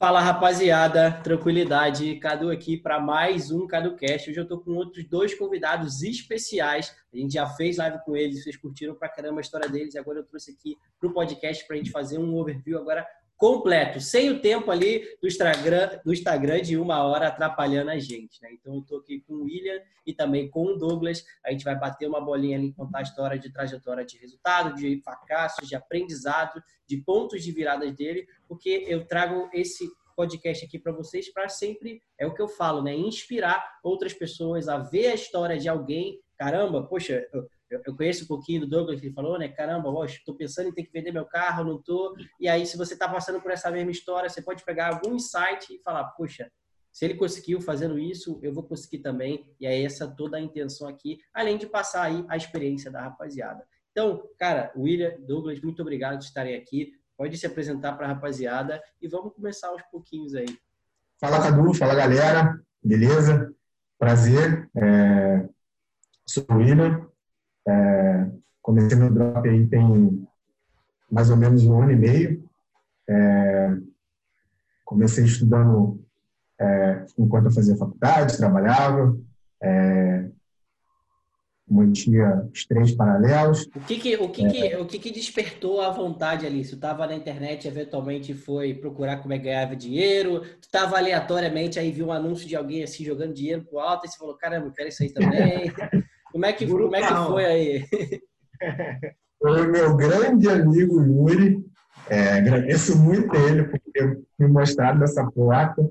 Fala rapaziada, tranquilidade, Cadu aqui para mais um CaduCast. Hoje eu estou com outros dois convidados especiais. A gente já fez live com eles, vocês curtiram pra caramba a história deles. Agora eu trouxe aqui pro podcast para a gente fazer um overview agora completo, sem o tempo ali do Instagram, do Instagram de uma hora atrapalhando a gente. Né? Então eu estou aqui com o William e também com o Douglas. A gente vai bater uma bolinha ali, contar a história de trajetória de resultado, de fracassos, de aprendizado, de pontos de viradas dele, porque eu trago esse podcast aqui para vocês para sempre, é o que eu falo, né? Inspirar outras pessoas a ver a história de alguém. Caramba, poxa, eu, conheço um pouquinho do Douglas que ele falou, né? Caramba, estou pensando em ter que vender meu carro, não tô. E aí, se você está passando por essa mesma história, você pode pegar algum insight e falar, poxa, se ele conseguiu fazendo isso, eu vou conseguir também. E é essa toda a intenção aqui, além de passar aí a experiência da rapaziada. Então, cara, William, Douglas, muito obrigado por estarem aqui. Pode se apresentar para a rapaziada e vamos começar aos pouquinhos aí. Fala, Cadu. Fala, galera. Beleza? Prazer. É... Sou o William. É... Comecei meu drop aí tem mais ou menos um ano e meio. É... Comecei estudando é... enquanto eu fazia faculdade, trabalhava. É mantinha os três paralelos. O que que, o que, é. que, o que, que despertou a vontade ali? Você estava na internet eventualmente foi procurar como é que ganhava dinheiro, tu estava aleatoriamente aí viu um anúncio de alguém assim jogando dinheiro pro alto e você falou, caramba, eu quero isso aí também. como é que, como é que foi aí? Foi meu grande amigo Yuri, é, agradeço muito ele por ter me mostrado essa placa.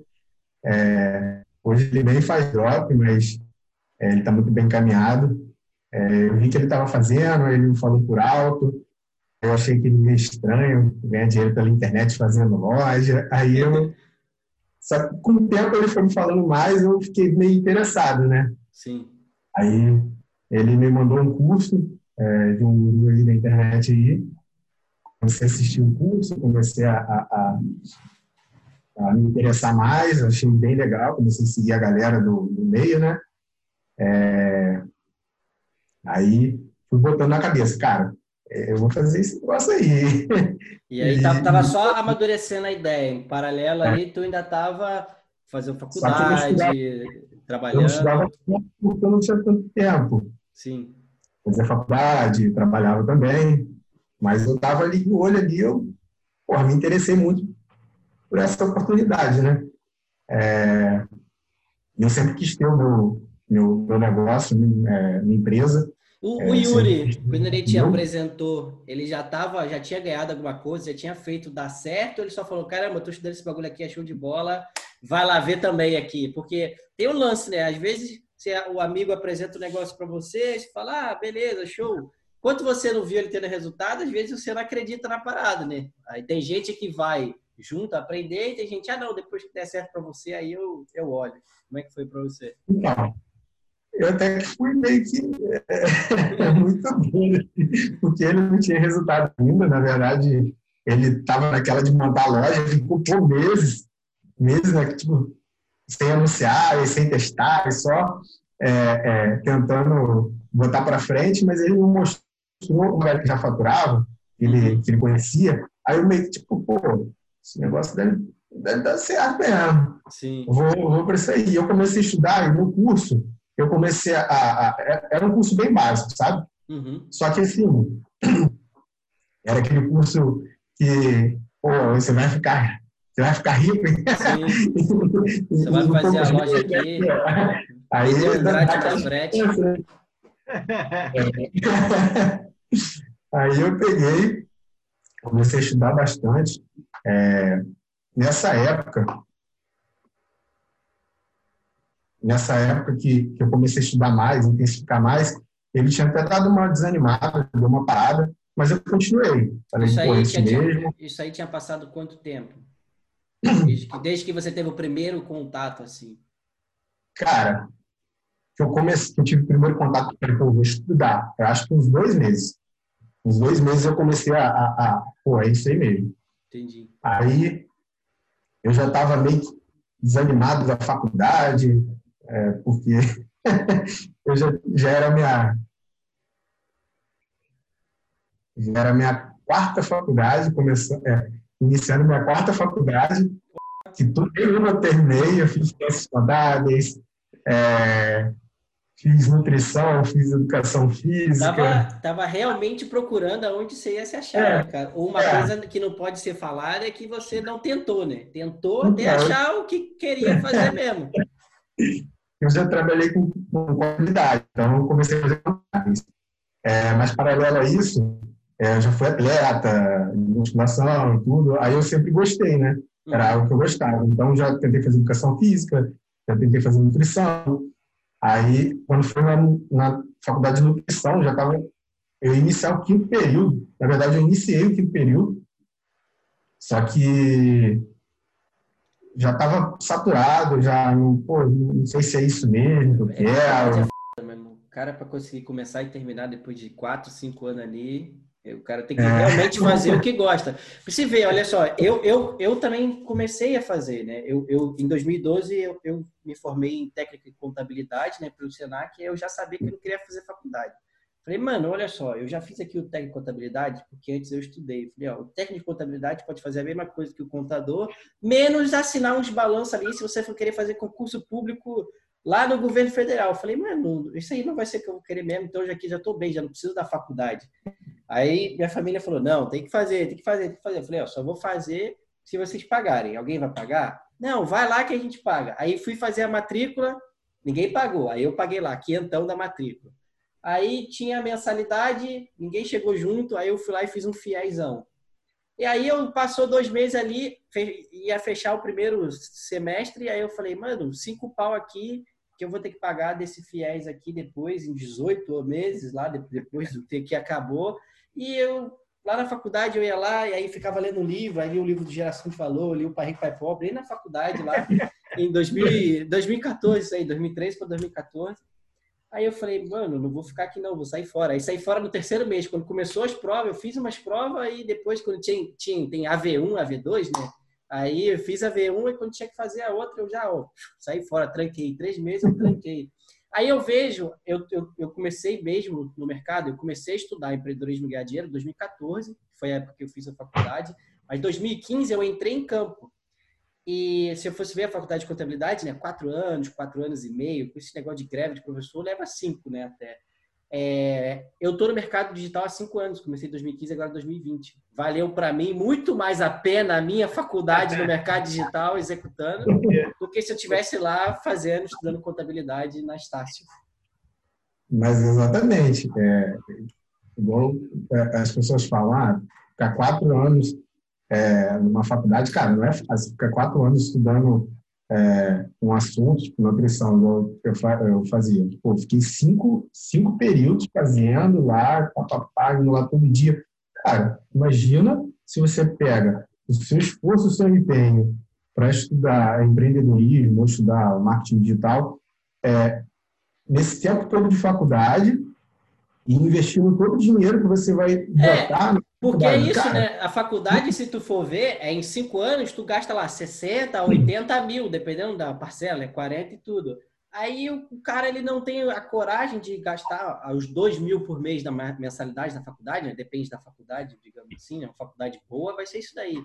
É, hoje ele nem faz drop, mas é, ele está muito bem encaminhado. É, eu vi que ele estava fazendo, ele me falou por alto. Eu achei que ele meio estranho, ganhar dinheiro pela internet fazendo loja. Aí eu. Só que com o tempo ele foi me falando mais, eu fiquei meio interessado, né? Sim. Aí ele me mandou um curso é, de um guru da internet aí. Comecei a assistir o um curso, comecei a, a, a, a, me interessar mais, achei bem legal, comecei a seguir a galera do, do meio, né? É, Aí fui botando na cabeça, cara, eu vou fazer esse negócio aí. E aí tava, tava só amadurecendo a ideia. Em paralelo é. aí, tu ainda tava fazendo faculdade, trabalhando. Eu não estudava porque eu não tinha tanto tempo. Sim. Fazia faculdade, trabalhava também. Mas eu tava ali no olho ali, eu porra, me interessei muito por essa oportunidade, né? É, eu sempre quis ter o meu, meu, meu negócio, minha, minha empresa. O, é, o Yuri, sim. quando ele te apresentou, ele já tava, já tinha ganhado alguma coisa, já tinha feito dar certo, ele só falou, caramba, eu tô estudando esse bagulho aqui, é show de bola, vai lá ver também aqui. Porque tem um lance, né? Às vezes você, o amigo apresenta um negócio para você, você fala, ah, beleza, show. Quando você não viu ele tendo resultado, às vezes você não acredita na parada, né? Aí tem gente que vai junto aprender e tem gente, ah, não, depois que der certo para você, aí eu, eu olho. Como é que foi para você? Não eu até que fui meio que é, é muito bom, porque ele não tinha resultado ainda, na verdade, ele estava naquela de montar a loja, ficou por meses, meses, né, tipo, sem anunciar, e sem testar, e só é, é, tentando botar para frente, mas ele não mostrou o que já faturava, que ele, que ele conhecia, aí eu meio que, tipo, pô, esse negócio deve, deve dar certo mesmo. Sim. Vou, vou para isso aí. E eu comecei a estudar, no curso, eu comecei a, a, a, Era um curso bem básico, sabe? Uhum. Só que, assim, era aquele curso que, pô, você vai ficar. Você vai ficar rico, hein? Sim. Você vai fazer a loja aqui. Aí, grátis frete. Aí eu peguei, comecei a estudar bastante. É, nessa época, nessa época que, que eu comecei a estudar mais, intensificar mais, ele tinha até dado uma desanimada, deu uma parada, mas eu continuei. Falei, isso, aí, isso, mesmo. isso aí tinha passado quanto tempo? Desde que, desde que você teve o primeiro contato, assim? Cara, que eu comecei, que eu tive o primeiro contato, com eu vou estudar, eu acho que uns dois meses. Uns dois meses eu comecei a, a, a pô, é isso aí mesmo. Entendi. Aí eu já estava meio desanimado da faculdade, é, porque eu já, já era minha já era minha quarta faculdade, começando, é, iniciando minha quarta faculdade. que tudo eu terminei, eu fiz ciências contábeis, é, fiz nutrição, fiz educação física. Tava, tava realmente procurando aonde você ia se achar, é, né, cara. Ou uma é. coisa que não pode ser falada é que você não tentou, né? Tentou até então, achar o que queria fazer mesmo. Eu já trabalhei com, com qualidade, então eu comecei a fazer. É, mas paralelo a isso, é, já fui atleta, musculação e tudo, aí eu sempre gostei, né? Era uhum. algo que eu gostava. Então já tentei fazer educação física, já tentei fazer nutrição, Aí, quando fui na, na faculdade de nutrição, já estava. Eu ia iniciar o quinto período. Na verdade, eu iniciei o quinto período, só que já estava saturado, já não, pô, não sei se é isso mesmo que eu quero. O cara, para conseguir começar e terminar depois de quatro, cinco anos ali, o cara tem que é. realmente fazer o que gosta. Você vê, olha só, eu, eu, eu também comecei a fazer, né? Eu, eu em 2012 eu, eu me formei em técnica de contabilidade, né, pelo Senac, e eu já sabia que eu não queria fazer faculdade. Falei, mano, olha só, eu já fiz aqui o técnico de contabilidade, porque antes eu estudei. Falei, ó, o técnico de contabilidade pode fazer a mesma coisa que o contador, menos assinar uns balanços ali se você for querer fazer concurso público lá no governo federal. Falei, mano, isso aí não vai ser o que eu vou querer mesmo, então já aqui já estou bem, já não preciso da faculdade. Aí minha família falou: não, tem que fazer, tem que fazer, tem que fazer. Eu falei: ó, só vou fazer se vocês pagarem. Alguém vai pagar? Não, vai lá que a gente paga. Aí fui fazer a matrícula, ninguém pagou. Aí eu paguei lá, quinhentão da matrícula. Aí tinha a mensalidade, ninguém chegou junto, aí eu fui lá e fiz um fiéisão. E aí eu passou dois meses ali, ia fechar o primeiro semestre, e aí eu falei, mano, cinco pau aqui, que eu vou ter que pagar desse fiéis aqui depois, em 18 meses, lá depois do que acabou. E eu, lá na faculdade, eu ia lá e aí ficava lendo um livro, aí li o livro do Geração que Falou, li o Pai Rico, Pai Pobre, aí na faculdade lá, em 2000, 2014, isso aí, 2003 para 2014. Aí eu falei, mano, não vou ficar aqui não, vou sair fora. Aí saí fora no terceiro mês, quando começou as provas, eu fiz umas provas e depois, quando tinha, tinha tem AV1, AV2, né? Aí eu fiz a V1 e quando tinha que fazer a outra, eu já ó, saí fora, tranquei. Três meses eu tranquei. Aí eu vejo, eu, eu, eu, comecei mesmo no mercado, eu comecei a estudar empreendedorismo e ganhar dinheiro em 2014, foi a época que eu fiz a faculdade, mas em 2015 eu entrei em campo. E se eu fosse ver a faculdade de contabilidade, né, quatro anos, quatro anos e meio, com esse negócio de greve de professor, leva cinco, né, até. É, eu estou no mercado digital há cinco anos, comecei em 2015, agora 2020. Valeu para mim muito mais a pena a minha faculdade no mercado digital executando do que se eu tivesse lá fazendo, estudando contabilidade na Estácio. Mas exatamente. É, igual é, as pessoas falam, ah, ficar quatro anos é, numa faculdade, cara, não é fácil. Ficar quatro anos estudando é, um assunto, tipo nutrição, eu, eu fazia. Pô, fiquei cinco, cinco períodos fazendo lá, indo lá todo dia. Cara, imagina se você pega o seu esforço, o seu empenho para estudar empreendedorismo, ou estudar marketing digital, é, nesse tempo todo de faculdade, e investindo todo o dinheiro que você vai é, botar. Porque é isso, cara. né? A faculdade, se tu for ver, é em cinco anos, tu gasta lá 60, 80 mil, dependendo da parcela, é 40 e tudo. Aí o cara ele não tem a coragem de gastar os dois mil por mês da mensalidade da faculdade, né? depende da faculdade, digamos assim, né? Uma faculdade boa vai ser isso daí.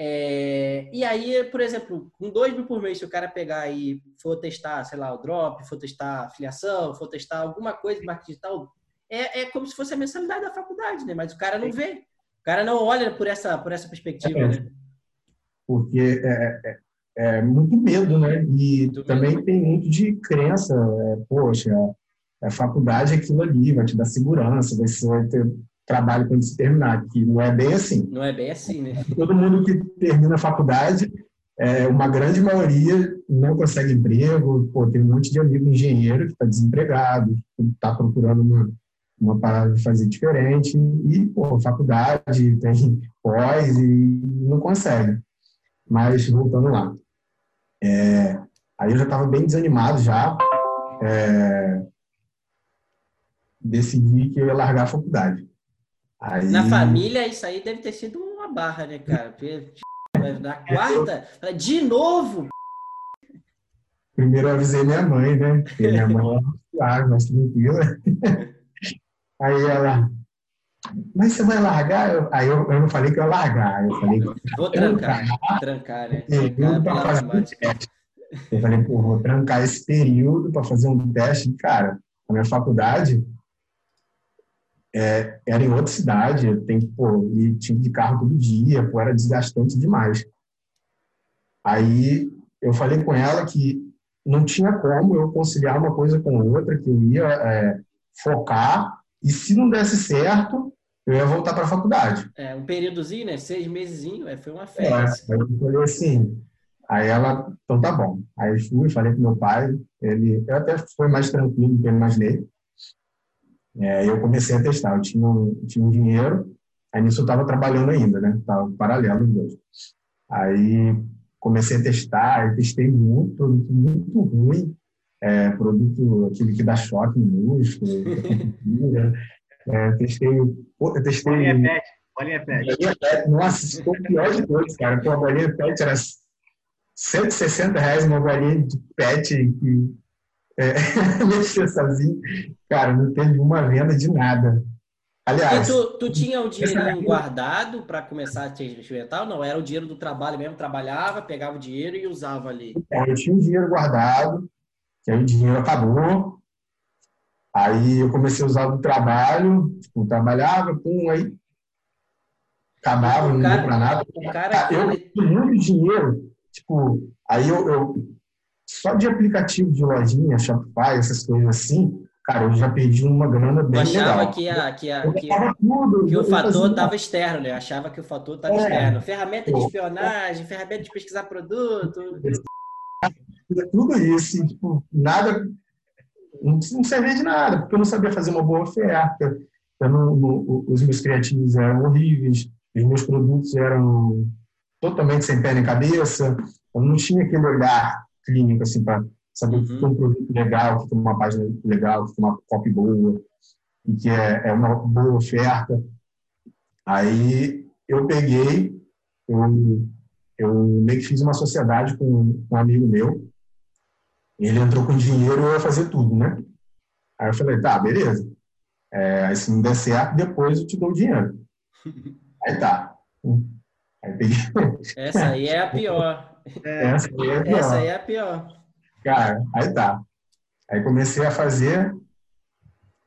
É, e aí, por exemplo, com dois mil por mês, se o cara pegar e for testar, sei lá, o drop, for testar a filiação, for testar alguma coisa de marketing digital, é, é como se fosse a mensalidade da faculdade, né? Mas o cara não vê. O cara não olha por essa, por essa perspectiva, é, né? Porque é, é, é, muito medo, né? E muito também medo. tem muito de crença. É, poxa, a faculdade é aquilo ali, vai te dar segurança, você vai ter trabalho quando se terminar, que não é bem assim. Não é bem assim, né? Todo mundo que termina a faculdade, é, uma grande maioria não consegue emprego, pô, tem um monte de amigo engenheiro que está desempregado, está procurando uma, uma parada de fazer diferente e, pô, faculdade, tem pós e não consegue. Mas, voltando lá. É, aí eu já estava bem desanimado já. É, decidi que eu ia largar a faculdade. Aí... Na família, isso aí deve ter sido uma barra, né, cara? Porque na quarta, de novo. Primeiro eu avisei minha mãe, né? Porque minha mãe é mais tranquila. Aí ela, mas você vai largar? Eu, aí eu, eu não falei que eu ia largar, eu falei Vou trancar, trancar, trancar né? Trancar para fazer um teste. Eu falei, pô, vou trancar esse período para fazer um teste. Cara, a minha faculdade é, era em outra cidade, eu tenho, pô, e tinha de carro todo dia, pô, era desgastante demais. Aí eu falei com ela que não tinha como eu conciliar uma coisa com outra, que eu ia é, focar, e se não desse certo, eu ia voltar para a faculdade. É, um períodozinho, né? Seis meses, é, foi uma festa. É, aí eu falei assim, aí ela, então tá bom. Aí fui, falei com meu pai, ele eu até foi mais tranquilo do que eu imaginei. É, eu comecei a testar, eu tinha, um, tinha um dinheiro, aí nisso eu estava trabalhando ainda, né? Tava paralelo os dois. Aí comecei a testar, testei muito, muito ruim, é, produto aquele que dá choque no músculo, é, testei, eu testei... Bolinha pet, bolinha pet. Nossa, ficou o pior de todos, cara, Pô, a bolinha pet era 160 reais uma bolinha de pet que é, mexer sozinho, cara, não teve uma venda de nada. Aliás, e tu, tu tinha o dinheiro guardado para começar a te experimentar ou não? Era o dinheiro do trabalho mesmo? Trabalhava, pegava o dinheiro e usava ali? É, eu tinha um dinheiro guardado, que aí o dinheiro acabou. Aí eu comecei a usar do trabalho, tipo, trabalhava, pum, aí acabava, não deu para nada. Cara, eu tinha muito dinheiro, tipo, aí eu, eu só de aplicativo de lojinha, Shopify, essas coisas assim, cara, eu já perdi uma grana bem eu achava legal. Que, a, que, a, que, tudo, que o fator estava externo, né? Eu achava que o fator estava é. externo. Ferramenta de espionagem, ferramenta de pesquisar produto. Tudo isso, tipo, nada, não, não servia de nada, porque eu não sabia fazer uma boa oferta. Não, não, os meus criativos eram horríveis, os meus produtos eram totalmente sem pé nem cabeça, eu não tinha aquele olhar clínico assim, para saber uhum. que é um produto legal, que é uma página legal, que é uma copy boa, e que é, é uma boa oferta. Aí eu peguei, eu, eu meio que fiz uma sociedade com um amigo meu, ele entrou com dinheiro e eu ia fazer tudo, né? Aí eu falei, tá, beleza. É, aí se não der certo, depois eu te dou o dinheiro. Aí tá. Aí peguei. Essa aí é a pior. É, essa, aí é a pior. Essa aí é a pior. Cara, aí tá. Aí comecei a fazer,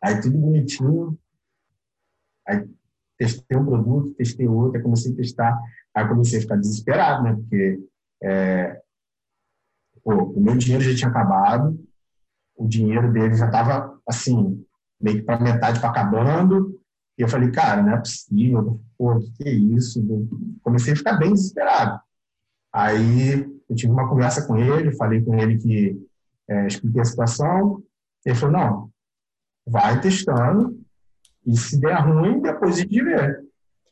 aí tudo bonitinho. Aí testei um produto, testei outro, aí comecei a testar. Aí comecei a ficar desesperado, né? Porque é, pô, o meu dinheiro já tinha acabado, o dinheiro dele já estava, assim, meio que para metade para acabando. E eu falei, cara, não é possível, pô, o que é isso? Comecei a ficar bem desesperado. Aí eu tive uma conversa com ele, falei com ele que é, expliquei a situação. Ele falou: não, vai testando e se der ruim, depois a gente vê.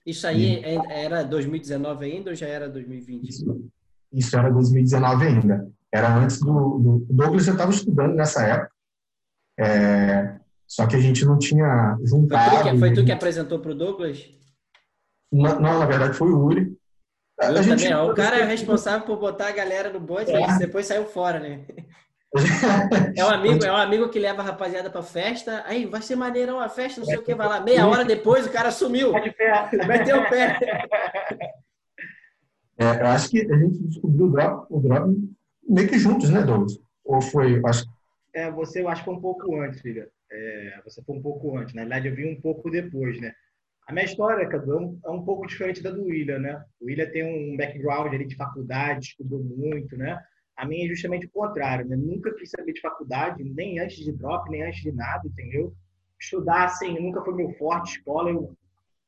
Isso aí e, é, era 2019 ainda ou já era 2020? Isso, isso era 2019 ainda. Era antes do. do Douglas já estava estudando nessa época. É, só que a gente não tinha juntado. Foi tu que, foi tu que apresentou para o Douglas? Não, não, na verdade foi o Uri. A gente... também, o cara é responsável por botar a galera no bote, é. mas depois saiu fora, né? É um amigo, é um amigo que leva a rapaziada pra festa. Aí, vai ser maneirão a festa, não sei o que, vai lá. Meia hora depois o cara sumiu. Meteu o pé. É, eu acho que a gente descobriu o drop, o drop meio que juntos, né, Douglas? Ou foi, acho É, você eu acho que foi um pouco antes, filha. É, você foi um pouco antes. Na verdade, eu vi um pouco depois, né? A minha história, Cadu, é um pouco diferente da do William, né? O William tem um background ali de faculdade, estudou muito, né? A minha é justamente o contrário, né? Nunca quis saber de faculdade, nem antes de drop, nem antes de nada, entendeu? Estudar, assim, nunca foi meu forte, escola, eu,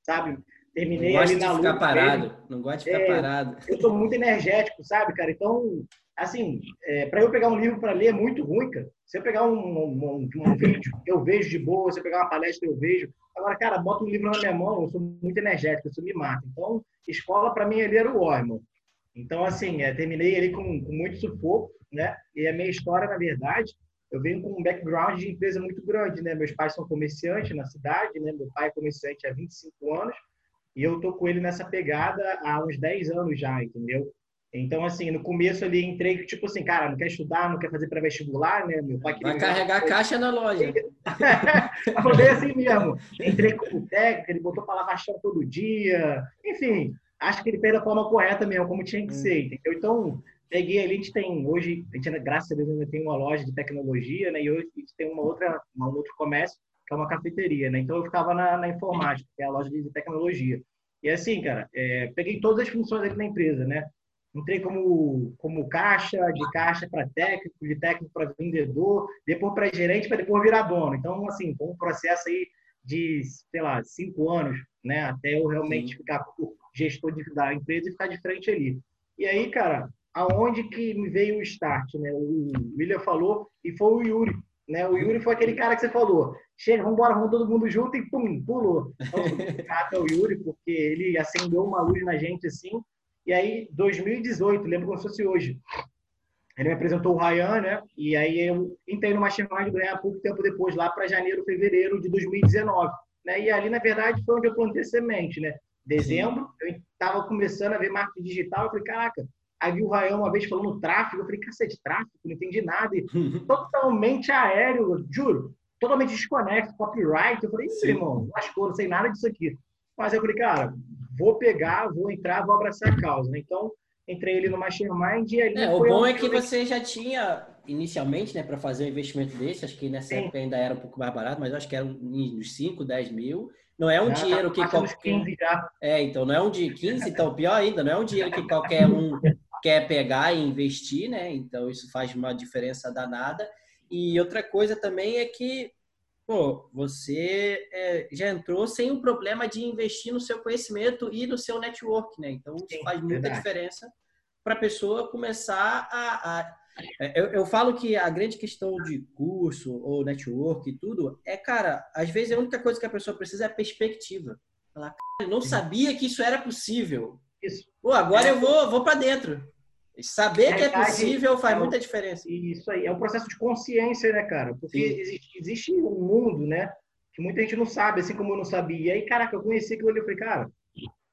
sabe? Terminei ali na luta. Não gosto de ficar parado, não gosto de ficar é, parado. Eu sou muito energético, sabe, cara? Então, assim, é, para eu pegar um livro para ler é muito ruim, cara. Se eu pegar um, um, um, vídeo, eu vejo de boa. Se eu pegar uma palestra, eu vejo. Agora, cara, bota um livro na minha mão, eu sou muito energético, isso me mata. Então, escola para mim ali era o ó, irmão. Então, assim, é, terminei ali com, com muito sufoco, né? E a minha história, na verdade, eu venho com um background de empresa muito grande, né? Meus pais são comerciantes na cidade, né? Meu pai é comerciante há 25 anos e eu tô com ele nessa pegada há uns 10 anos já, entendeu? Então, assim, no começo ali entrei, tipo assim, cara, não quer estudar, não quer fazer pré-vestibular, né? Meu pai Vai carregar a caixa na loja. falei assim mesmo. Entrei como técnico, ele botou para lavar chão todo dia. Enfim, acho que ele fez da forma correta mesmo, como tinha que hum. ser, entendeu? Então, peguei ali, a gente tem, hoje, a gente, graças a Deus, ainda tem uma loja de tecnologia, né? E hoje a gente tem uma outra, um outro comércio, que é uma cafeteria, né? Então, eu ficava na, na informática, que é a loja de tecnologia. E assim, cara, é, peguei todas as funções ali na empresa, né? Entrei como, como caixa, de caixa para técnico, de técnico para vendedor, depois para gerente, para depois virar dono. Então, assim, foi um processo aí de, sei lá, cinco anos, né? Até eu realmente Sim. ficar gestor de, da empresa e ficar de frente ali. E aí, cara, aonde que me veio o start, né? O William falou e foi o Yuri, né? O Yuri foi aquele cara que você falou, chega, vamos embora, vamos todo mundo junto e pum, pulou. Então, o Yuri, porque ele acendeu uma luz na gente assim, e aí, 2018, lembro como se fosse hoje. Ele me apresentou o Ryan, né? E aí eu entrei no Mastermind ganhar pouco tempo depois, lá para janeiro, fevereiro de 2019. Né? E ali, na verdade, foi onde eu plantei semente, né? Dezembro, eu estava começando a ver marketing digital. Eu falei, caraca, aí vi o Ryan uma vez falando tráfego. Eu falei, cacete, tráfego, não entendi nada. E totalmente aéreo, juro. Totalmente desconexo, copyright. Eu falei, irmão, lascou, não sei nada disso aqui. Mas eu falei, cara, vou pegar, vou entrar, vou abraçar a causa. Né? Então, entrei ele no Mastermind e ali. É, o bom é que você já tinha, inicialmente, né, para fazer um investimento desse, acho que nessa Sim. época ainda era um pouco mais barato, mas acho que era uns 5, 10 mil. Não é um já, dinheiro tá que qualquer. 15 já. É, então não é um de 15, então pior ainda, não é um dinheiro que qualquer um quer pegar e investir, né? Então isso faz uma diferença danada. E outra coisa também é que pô, você é, já entrou sem o problema de investir no seu conhecimento e no seu network, né? Então, isso Sim, faz muita verdade. diferença para a pessoa começar a. a é, eu, eu, falo que a grande questão de curso ou network e tudo é, cara, às vezes a única coisa que a pessoa precisa é a perspectiva. Ela, não sabia que isso era possível. Isso. Pô, agora é. eu vou, vou para dentro. Saber que é possível faz é muita diferença. Isso aí, é um processo de consciência, né, cara? Porque existe, existe, um mundo, né, que muita gente não sabe, assim como eu não sabia. E aí, caraca, eu conheci aquilo ali, eu falei, cara,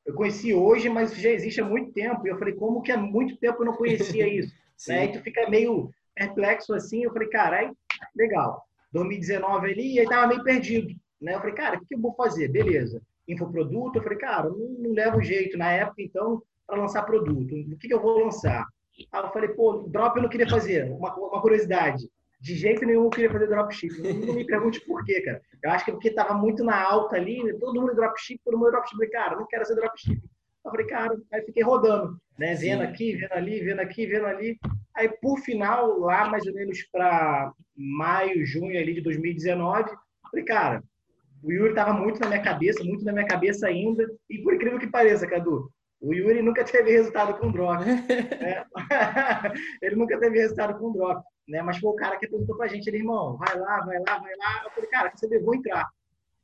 eu conheci hoje, mas já existe há muito tempo. E eu falei, como que há muito tempo eu não conhecia isso? né? E tu fica meio perplexo assim. Eu falei, cara, aí, legal. 2019 ali, e aí tava meio perdido. Né? Eu falei, cara, o que eu vou fazer? Beleza. Infoproduto, eu falei, cara, não, não leva o jeito. Na época, então, para lançar produto. O que, que eu vou lançar? Aí eu falei, pô, drop eu não queria fazer. Uma, uma curiosidade. De jeito nenhum eu queria fazer dropship. Não, me pergunte por quê, cara. Eu acho que é porque estava muito na alta ali, todo mundo dropship, todo mundo dropship. Eu falei, cara, não quero ser dropship. Eu falei, cara, aí fiquei rodando, né? Vendo aqui, vendo ali, vendo aqui, vendo ali. Aí, por final, lá mais ou menos para maio, junho ali de 2019, falei, cara, o Yuri estava muito na minha cabeça, muito na minha cabeça ainda. E por incrível que pareça, Cadu, o Yuri nunca teve resultado com drop. né? ele nunca teve resultado com drop. Né? Mas foi o cara que perguntou pra gente, ele, irmão, vai lá, vai lá, vai lá. Eu falei, cara, você vou entrar.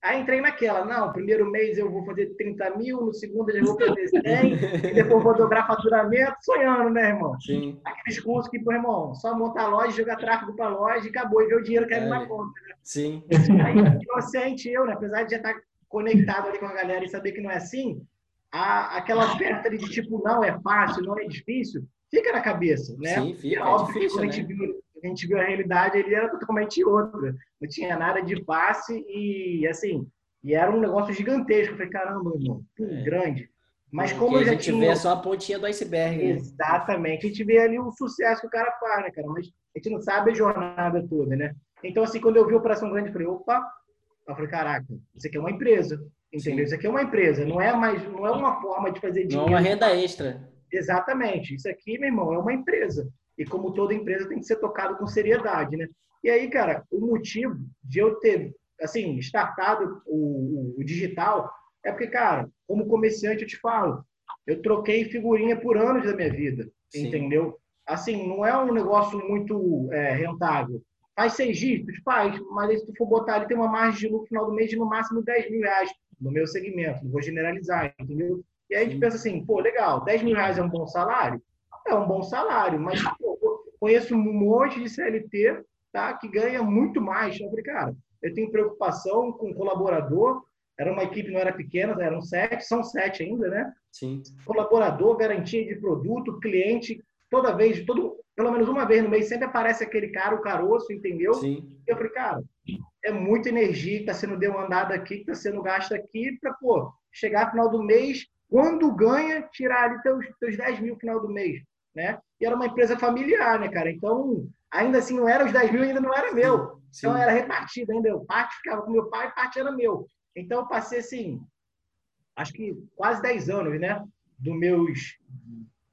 Aí entrei naquela, não, primeiro mês eu vou fazer 30 mil, no segundo eu vou fazer 100, e depois vou dobrar faturamento, sonhando, né, irmão? Sim. Aqueles cursos que, pô, irmão, só montar a loja, jogar tráfego para loja e acabou, e ver o dinheiro caindo é. na conta. Né? Sim. Aí, inocente eu, né, apesar de já estar conectado ali com a galera e saber que não é assim, a, aquela oferta de tipo, não é fácil, não é difícil, fica na cabeça, né? Sim, fica. É óbvio é difícil, que a gente, né? viu, a gente viu a realidade, ele era totalmente outra. Não tinha nada de fácil e, assim, e era um negócio gigantesco. Eu falei, caramba, irmão, é. grande. Mas como a gente tinha... vê só a pontinha do iceberg. Né? Exatamente. A gente vê ali o sucesso que o cara faz, né, cara? Mas a gente não sabe a jornada toda, né? Então, assim, quando eu vi a Operação Grande, eu falei, opa, eu falei, caraca, isso aqui é uma empresa. Entendeu? Sim. Isso aqui é uma empresa, não é mais, não é uma forma de fazer dinheiro. Não é uma renda extra. Exatamente. Isso aqui, meu irmão, é uma empresa. E como toda empresa tem que ser tocado com seriedade, né? E aí, cara, o motivo de eu ter, assim, startado o, o, digital é porque, cara, como comerciante eu te falo, eu troquei figurinha por anos da minha vida, Sim. entendeu? Assim, não é um negócio muito é, rentável. Faz seis dígitos? Faz, mas se tu for botar ali, tem uma margem de lucro no final do mês de no máximo 10 mil reais no meu segmento, não vou generalizar, entendeu? E aí a gente pensa assim, pô, legal, 10 mil reais é um bom salário? É um bom salário, mas pô, conheço um monte de CLT tá, que ganha muito mais. Eu falei, cara, eu tenho preocupação com o colaborador, era uma equipe, não era pequena, eram sete, são sete ainda, né? Sim. Colaborador, garantia de produto, cliente, toda vez, todo, pelo menos uma vez no mês, sempre aparece aquele cara, o caroço, entendeu? Sim. Eu falei, cara, é muita energia que está sendo demandada aqui, que está sendo gasta aqui, para, pô, chegar no final do mês, quando ganha, tirar ali teus, teus 10 mil no final do mês, né? E era uma empresa familiar, né, cara? Então, ainda assim, não era os 10 mil, ainda não era meu. Sim. Então, era repartido ainda. Parte ficava com meu pai, parte era meu. Então, eu passei, assim, acho que quase 10 anos, né? Dos meus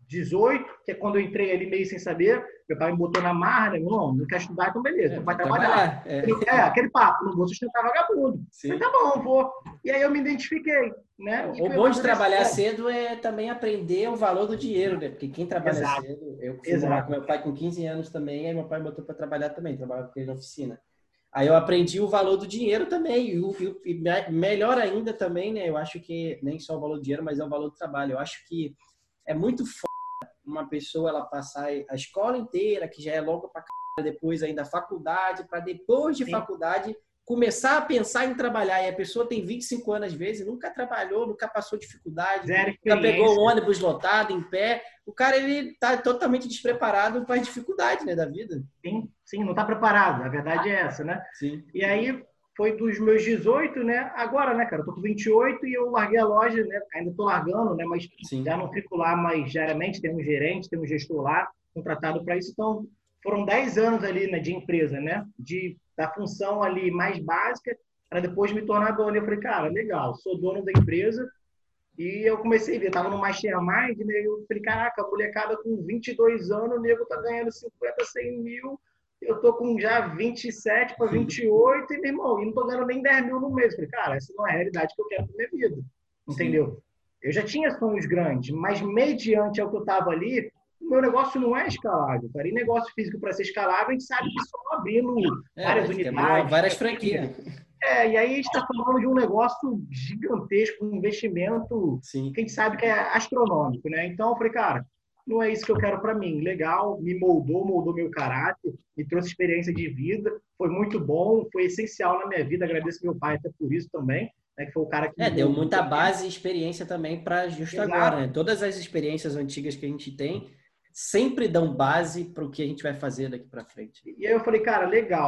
18, que é quando eu entrei ali meio sem saber, meu pai me botou na marra, né? Não, não quer estudar, então beleza, é, vai trabalhar. É. é. aquele papo, não vou sustentar vagabundo. Sim. tá bom, vou. E aí eu me identifiquei, né? o bom de trabalhar cedo é também aprender o valor do dinheiro, né? Porque quem trabalha Exato. cedo, eu fui morar com meu pai com 15 anos também, aí meu pai me botou para trabalhar também, trabalhava com ele na oficina. Aí eu aprendi o valor do dinheiro também, e, o, e melhor ainda também, né? Eu acho que nem só o valor do dinheiro, mas é o valor do trabalho. Eu acho que é muito uma pessoa ela passar a escola inteira, que já é logo para depois ainda a faculdade, para depois de Sim. faculdade começar a pensar em trabalhar. E a pessoa tem 25 anos às vezes, nunca trabalhou, nunca passou dificuldade, Zero nunca pegou um ônibus lotado em pé. O cara ele tá totalmente despreparado para as dificuldades, né, da vida. Sim, sim, não está preparado. A verdade é essa, né? Sim. E aí foi dos meus 18, né? Agora, né, cara, eu tô com 28 e eu larguei a loja, né? Ainda tô largando, né? Mas Sim. já não fico lá mais diariamente, tem um gerente, tem um gestor lá, contratado para isso. Então, foram 10 anos ali, né, de empresa, né? De, da função ali mais básica para depois me tornar dono. Eu falei, cara, legal, sou dono da empresa. E eu comecei a ver, tava no Mastermind, né? Eu falei, caraca, a molecada com 22 anos, o nego tá ganhando 50, 100 mil eu tô com já 27 para 28 e, meu irmão, e não tô ganhando nem 10 mil no mês. falei, cara, essa não é a realidade que eu quero para minha vida. Entendeu? Sim. Eu já tinha sonhos grandes, mas mediante ao que eu tava ali, o meu negócio não é escalável, cara. E negócio físico para ser escalável, a gente sabe que só abrindo é, várias unidades. Várias franquias. É, e aí a gente está falando de um negócio gigantesco, um investimento Sim. que a gente sabe que é astronômico, né? Então eu falei, cara, não é isso que eu quero para mim. Legal, me moldou, moldou meu caráter, me trouxe experiência de vida, foi muito bom, foi essencial na minha vida. Agradeço meu pai até por isso também, né, que foi o cara que. É, deu muita base e experiência também para justo Exato. agora. Né? Todas as experiências antigas que a gente tem sempre dão base para o que a gente vai fazer daqui para frente. E aí eu falei, cara, legal,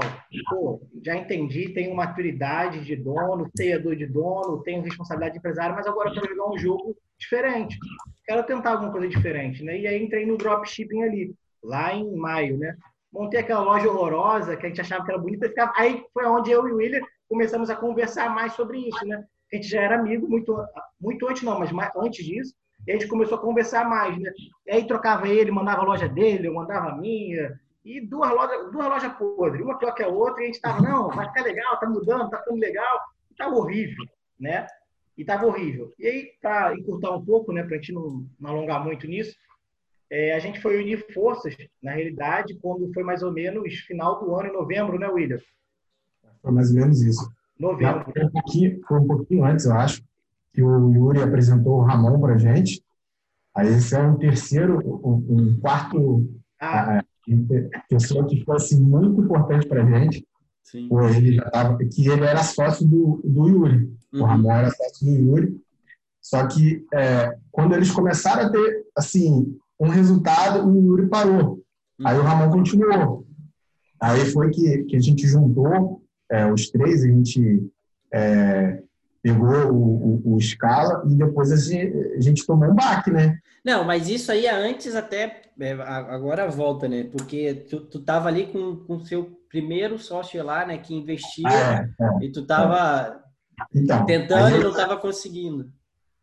pô, já entendi, tenho maturidade de dono, tenho dor de dono, tenho responsabilidade de empresário, mas agora eu quero jogar um jogo diferente. Quero tentar alguma coisa diferente, né? E aí entrei no dropshipping ali, lá em maio, né? Montei aquela loja horrorosa que a gente achava que era bonita. Aí foi onde eu e o William começamos a conversar mais sobre isso, né? A gente já era amigo muito, muito antes, não, mas antes disso. E a gente começou a conversar mais, né? E aí trocava ele, mandava a loja dele, eu mandava a minha. E duas lojas, duas lojas podres, uma pior que a outra, e a gente tava, não, vai ficar legal, tá mudando, tá ficando legal. E tava horrível, né? E tava horrível. E aí, para encurtar um pouco, né, pra gente não, não alongar muito nisso, é, a gente foi unir forças, na realidade, quando foi mais ou menos final do ano, em novembro, né, William? Foi mais ou menos isso. Novembro. Foi um pouquinho, foi um pouquinho antes, eu acho que o Yuri apresentou o Ramon para a gente. Aí esse é um terceiro, um, um quarto ah. pessoa que foi assim, muito importante para a gente. Sim. ele já tava, que ele era sócio do, do Yuri. Uhum. O Ramon era sócio do Yuri. Só que é, quando eles começaram a ter assim um resultado, o Yuri parou. Uhum. Aí o Ramon continuou. Aí foi que, que a gente juntou é, os três, a gente é, pegou o, o, o escala e depois a gente, a gente, tomou um baque, né? Não, mas isso aí é antes até, é, agora volta, né? Porque tu, tu tava ali com o seu primeiro sócio lá, né? Que investia ah, é, é, e tu tava é. então, tentando e não tava conseguindo.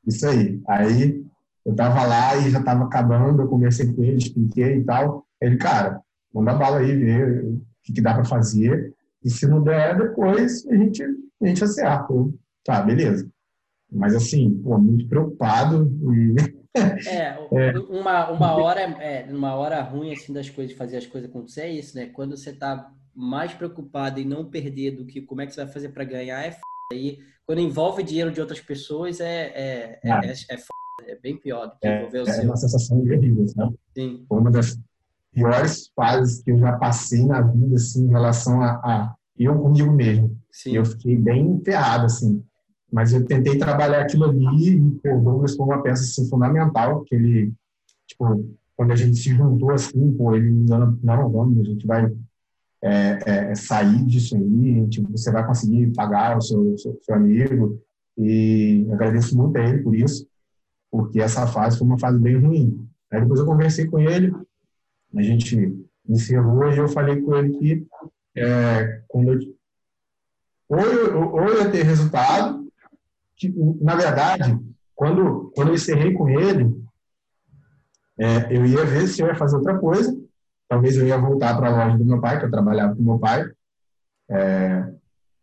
Isso aí. Aí eu tava lá e já tava acabando, eu conversei com ele, expliquei e tal. Ele, cara, manda bala aí, ver o que, que dá para fazer. E se não der, depois a gente, a gente acerta. Tá, beleza. Mas assim, pô, muito preocupado e... É, é, uma, uma hora é, uma hora ruim assim das coisas, de fazer as coisas acontecer é isso, né? Quando você tá mais preocupado em não perder do que como é que você vai fazer para ganhar, é f... aí quando envolve dinheiro de outras pessoas é é, é, ah. é, é, f... é bem pior do que é, envolver o é seu. É uma sensação terrível, né? Sim. Foi uma das piores fases que eu já passei na vida assim em relação a, a eu comigo mesmo. Sim. Eu fiquei bem ferrado assim mas eu tentei trabalhar aquilo ali e pô, o Douglas foi uma peça assim, fundamental, que ele, tipo, quando a gente se juntou assim, pô, ele não, não vamos, a gente vai é, é, sair disso aí, tipo, você vai conseguir pagar o seu, seu, seu amigo, e agradeço muito a ele por isso, porque essa fase foi uma fase bem ruim. Aí depois eu conversei com ele, a gente encerrou e eu falei com ele que é, quando eu, ou, eu, ou eu ia ter resultado, na verdade, quando, quando eu encerrei com ele, é, eu ia ver se eu ia fazer outra coisa, talvez eu ia voltar para a loja do meu pai, que eu trabalhava com meu pai. É,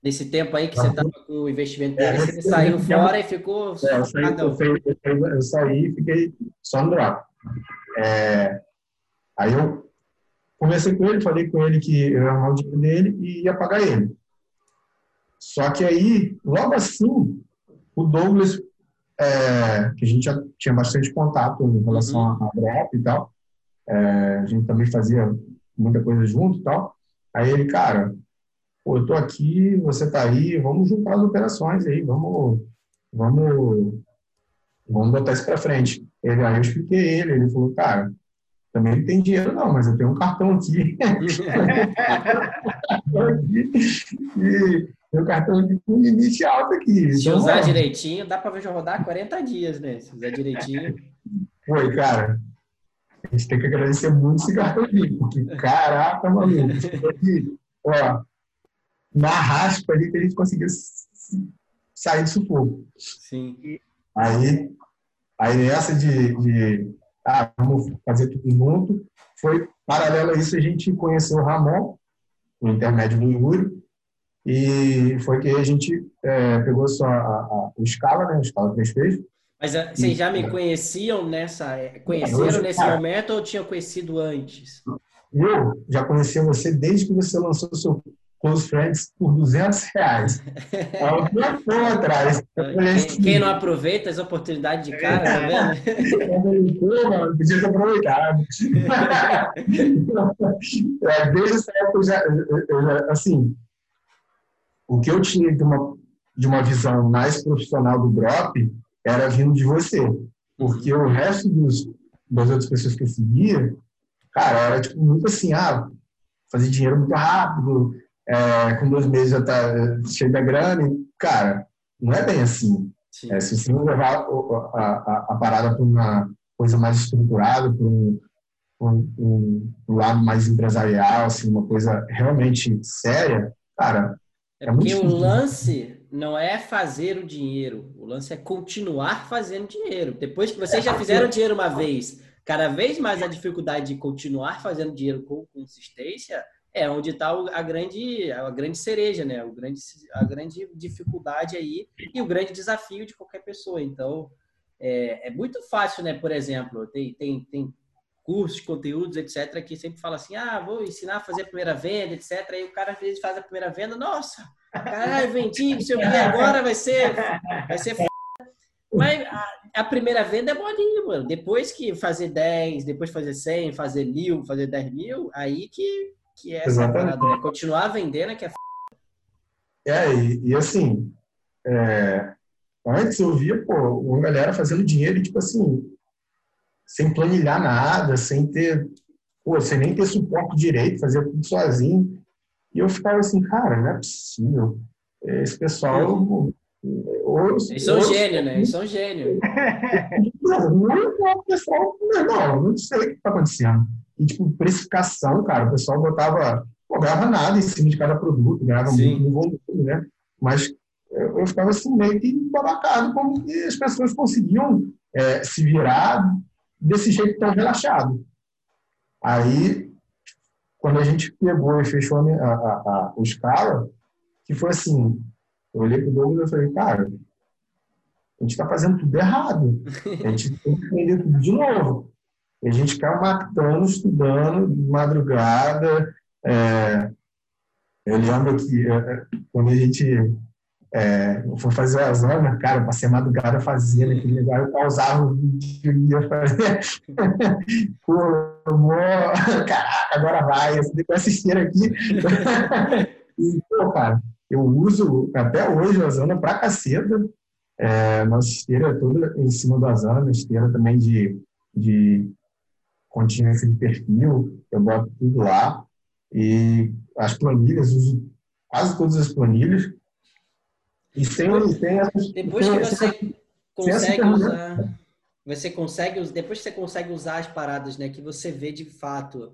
Nesse tempo aí que você estava com o investimento dele, é, você saiu fora e ficou. É, eu, saí, eu, saí, eu saí e fiquei só no drop. É, aí eu conversei com ele, falei com ele que eu ia arrumar o dinheiro dele e ia pagar ele. Só que aí, logo assim, o Douglas, é, que a gente já tinha bastante contato em relação uhum. à drop e tal, é, a gente também fazia muita coisa junto e tal. Aí ele, cara, pô, eu tô aqui, você tá aí, vamos juntar as operações aí, vamos, vamos, vamos botar isso para frente. Ele, aí eu expliquei ele, ele falou, cara, também não tem dinheiro não, mas eu tenho um cartão aqui. e meu cartão com limite alto aqui. Se então, usar direitinho, dá para rodar 40 dias, né? Se usar direitinho. Foi, cara. A gente tem que agradecer muito esse cartãozinho, porque caraca, maluco. Ó, na raspa ali que a gente conseguiu sair do sufoco. Sim. Aí, aí nessa de, de ah, vamos fazer tudo junto, foi paralelo a isso a gente conheceu o Ramon, o intermédio do Yuri, e foi que a gente é, pegou só a, o Scala, né, o Scala 3 fez. Mas a, ah, vocês já me conheciam nessa, é, conheceram nesse cara, momento ou tinham conhecido antes? Eu já conhecia você desde que você lançou o seu Close Friends por 200 reais. Alguma coisa atrás. Quem, quem, não aproveita as oportunidades de cara, tá vendo? Pô, mano, podia ter aproveitado. é, desde essa época, eu já, eu já, assim, o que eu tinha de uma, de uma visão mais profissional do drop era vindo de você. Porque o resto dos, das outras pessoas que eu seguia, cara, era tipo muito assim, ah, fazer dinheiro muito rápido, é, com dois meses já tá cheio da grana. E, cara, não é bem assim. É, se você não levar a, a, a parada para uma coisa mais estruturada, para um, um, um, um, lado mais empresarial, assim, uma coisa realmente séria, cara. É, é porque o lance não é fazer o dinheiro, o lance é continuar fazendo dinheiro. Depois que vocês já fizeram dinheiro uma vez, cada vez mais a dificuldade de continuar fazendo dinheiro com consistência é onde está a grande, a grande cereja, né? O grande, a grande dificuldade aí e o grande desafio de qualquer pessoa. Então, é, é muito fácil, né? Por exemplo, tem, tem, tem cursos, conteúdos, etc., que sempre fala assim: ah, vou ensinar a fazer a primeira venda, etc. Aí o cara às vezes faz a primeira venda, nossa, caralho, vendi, não sei o que, agora vai ser, vai ser mas a, a, primeira venda é bolinho, mano. Depois que fazer 10, depois fazer 100, fazer mil, fazer 10 mil, aí que que é essa parada, né? Continuar vendendo é que é É, e, e assim, é, antes eu via, pô, uma galera fazendo dinheiro, tipo assim, sem planilhar nada, sem ter, pô, sem nem ter suporte direito, fazer tudo sozinho. E eu ficava assim, cara, não é possível. Esse pessoal. Ou, Eles são gênio, né? Eles são gênio. Não, não é o pessoal. Não, não sei o que está acontecendo. E, tipo, precificação, cara, o pessoal botava, ganhava nada em cima de cada produto, ganhava Sim. muito no volume, né? Mas eu, eu, ficava assim, meio que babacado, como que as pessoas conseguiam é, se virar desse jeito tão relaxado. Aí, quando a gente pegou e fechou a, a, a, o escala, que foi assim, eu olhei pro Douglas e falei, cara, a gente está fazendo tudo errado. A gente tem que aprender tudo de novo. E a gente ficava matando, estudando, de madrugada. É, eu lembro que é, quando a gente é, foi fazer as aulas, cara, passei a madrugada fazendo aquele lugar, eu pausava o vídeo e ia fazer. Pô, caraca, agora vai, eu com essa esteira aqui. e, pô, cara, eu uso até hoje a Asana pra caceta. É, nossa esteira é toda em cima do Asana, esteira também de, de contingência de perfil, eu boto tudo lá. E as planilhas, uso quase todas as planilhas. E tem, tem essas, Depois que você consegue usar você consegue, depois que você consegue usar as paradas, né, que você vê de fato,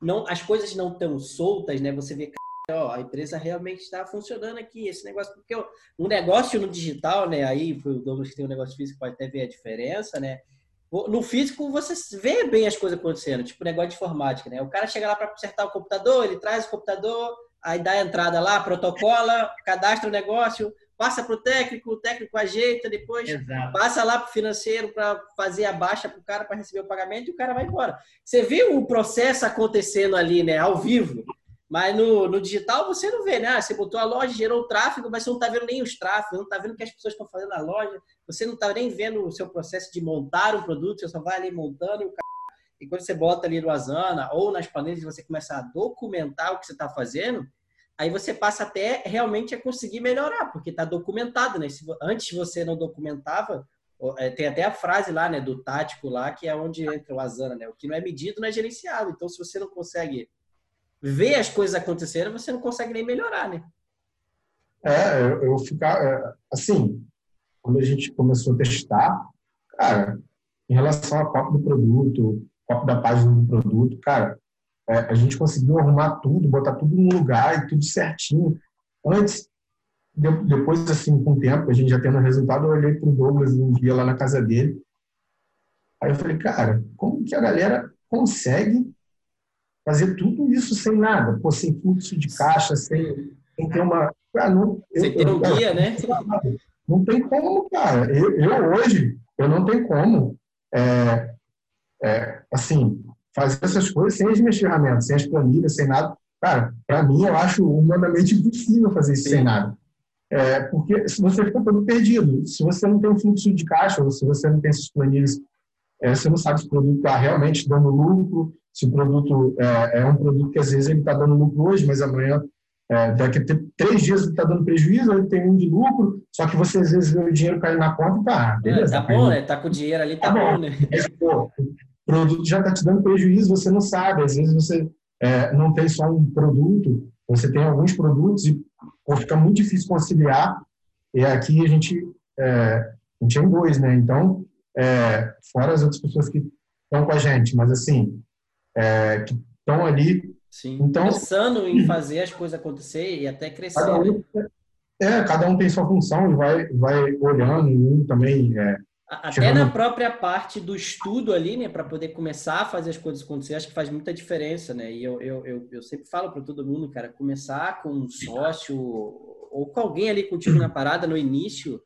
não, as coisas não tão soltas, né? Você vê, ó, a empresa realmente está funcionando aqui, esse negócio, porque um negócio no digital, né? Aí o Douglas que tem um negócio físico pode até ver a diferença, né? No físico você vê bem as coisas acontecendo, tipo negócio de informática, né? O cara chega lá para consertar o computador, ele traz o computador, aí dá a entrada lá, protocola, cadastra o negócio, passa para o técnico, o técnico ajeita, depois Exato. passa lá para o financeiro para fazer a baixa para o cara para receber o pagamento e o cara vai embora. Você viu o processo acontecendo ali, né, ao vivo, mas no, no digital você não vê, né? Ah, você botou a loja, gerou o tráfego, mas você não está vendo nem os tráfegos, não está vendo o que as pessoas estão fazendo na loja, você não está nem vendo o seu processo de montar um produto, você só vai ali montando e o cara... E quando você bota ali no Asana ou nas planilhas você começa a documentar o que você está fazendo, aí você passa até realmente a conseguir melhorar, porque está documentado, né? Se, antes você não documentava, é, tem até a frase lá, né, do tático lá, que é onde entra o Asana, né? O que não é medido não é gerenciado. Então, se você não consegue ver as coisas acontecendo, você não consegue nem melhorar, né? É, eu, eu ficar é, assim, quando a gente começou a testar, cara, em relação a copo do produto, copo da página do produto, cara, é, a gente conseguiu arrumar tudo, botar tudo no lugar e tudo certinho. Antes, de, depois, assim, com o tempo, a gente já tendo resultado, eu olhei para o Douglas um dia lá na casa dele. Aí eu falei, cara, como que a galera consegue fazer tudo isso sem nada? Pô, sem fluxo de caixa, sem, sem ter uma. Ah, não, sem ter um guia, né? Não tem como, cara. Eu, eu hoje, eu não tenho como. É, é, assim, fazer essas coisas sem as minhas ferramentas, sem as planilhas, sem nada. Cara, para mim, eu acho humanamente impossível fazer isso Sim. sem nada. É, porque se você fica todo perdido, se você não tem um fluxo de caixa, ou se você não tem essas planilhas, é, você não sabe se o produto está realmente dando lucro, se o produto é, é, um produto que às vezes ele está dando lucro hoje, mas amanhã, é, daqui a três dias ele está dando prejuízo, ele tem um de lucro, só que você às vezes vê o dinheiro cair na conta e tá, beleza. É, tá bom, né? Tá com o dinheiro ali, tá, tá bom, bom, né? Pô, o produto já está te dando prejuízo, você não sabe. Às vezes você é, não tem só um produto, você tem alguns produtos e fica muito difícil conciliar. E aqui a gente, é, a gente é em dois, né? Então, é, fora as outras pessoas que estão com a gente, mas assim, é, que estão ali. Sim, então, pensando em fazer as coisas acontecer e até crescer. Cada um, né? é, cada um tem sua função e vai, vai olhando, um também é, até na própria parte do estudo ali, né, para poder começar a fazer as coisas acontecer, acho que faz muita diferença, né? E eu, eu, eu, eu sempre falo para todo mundo, cara, começar com um sócio ou com alguém ali contigo na parada no início,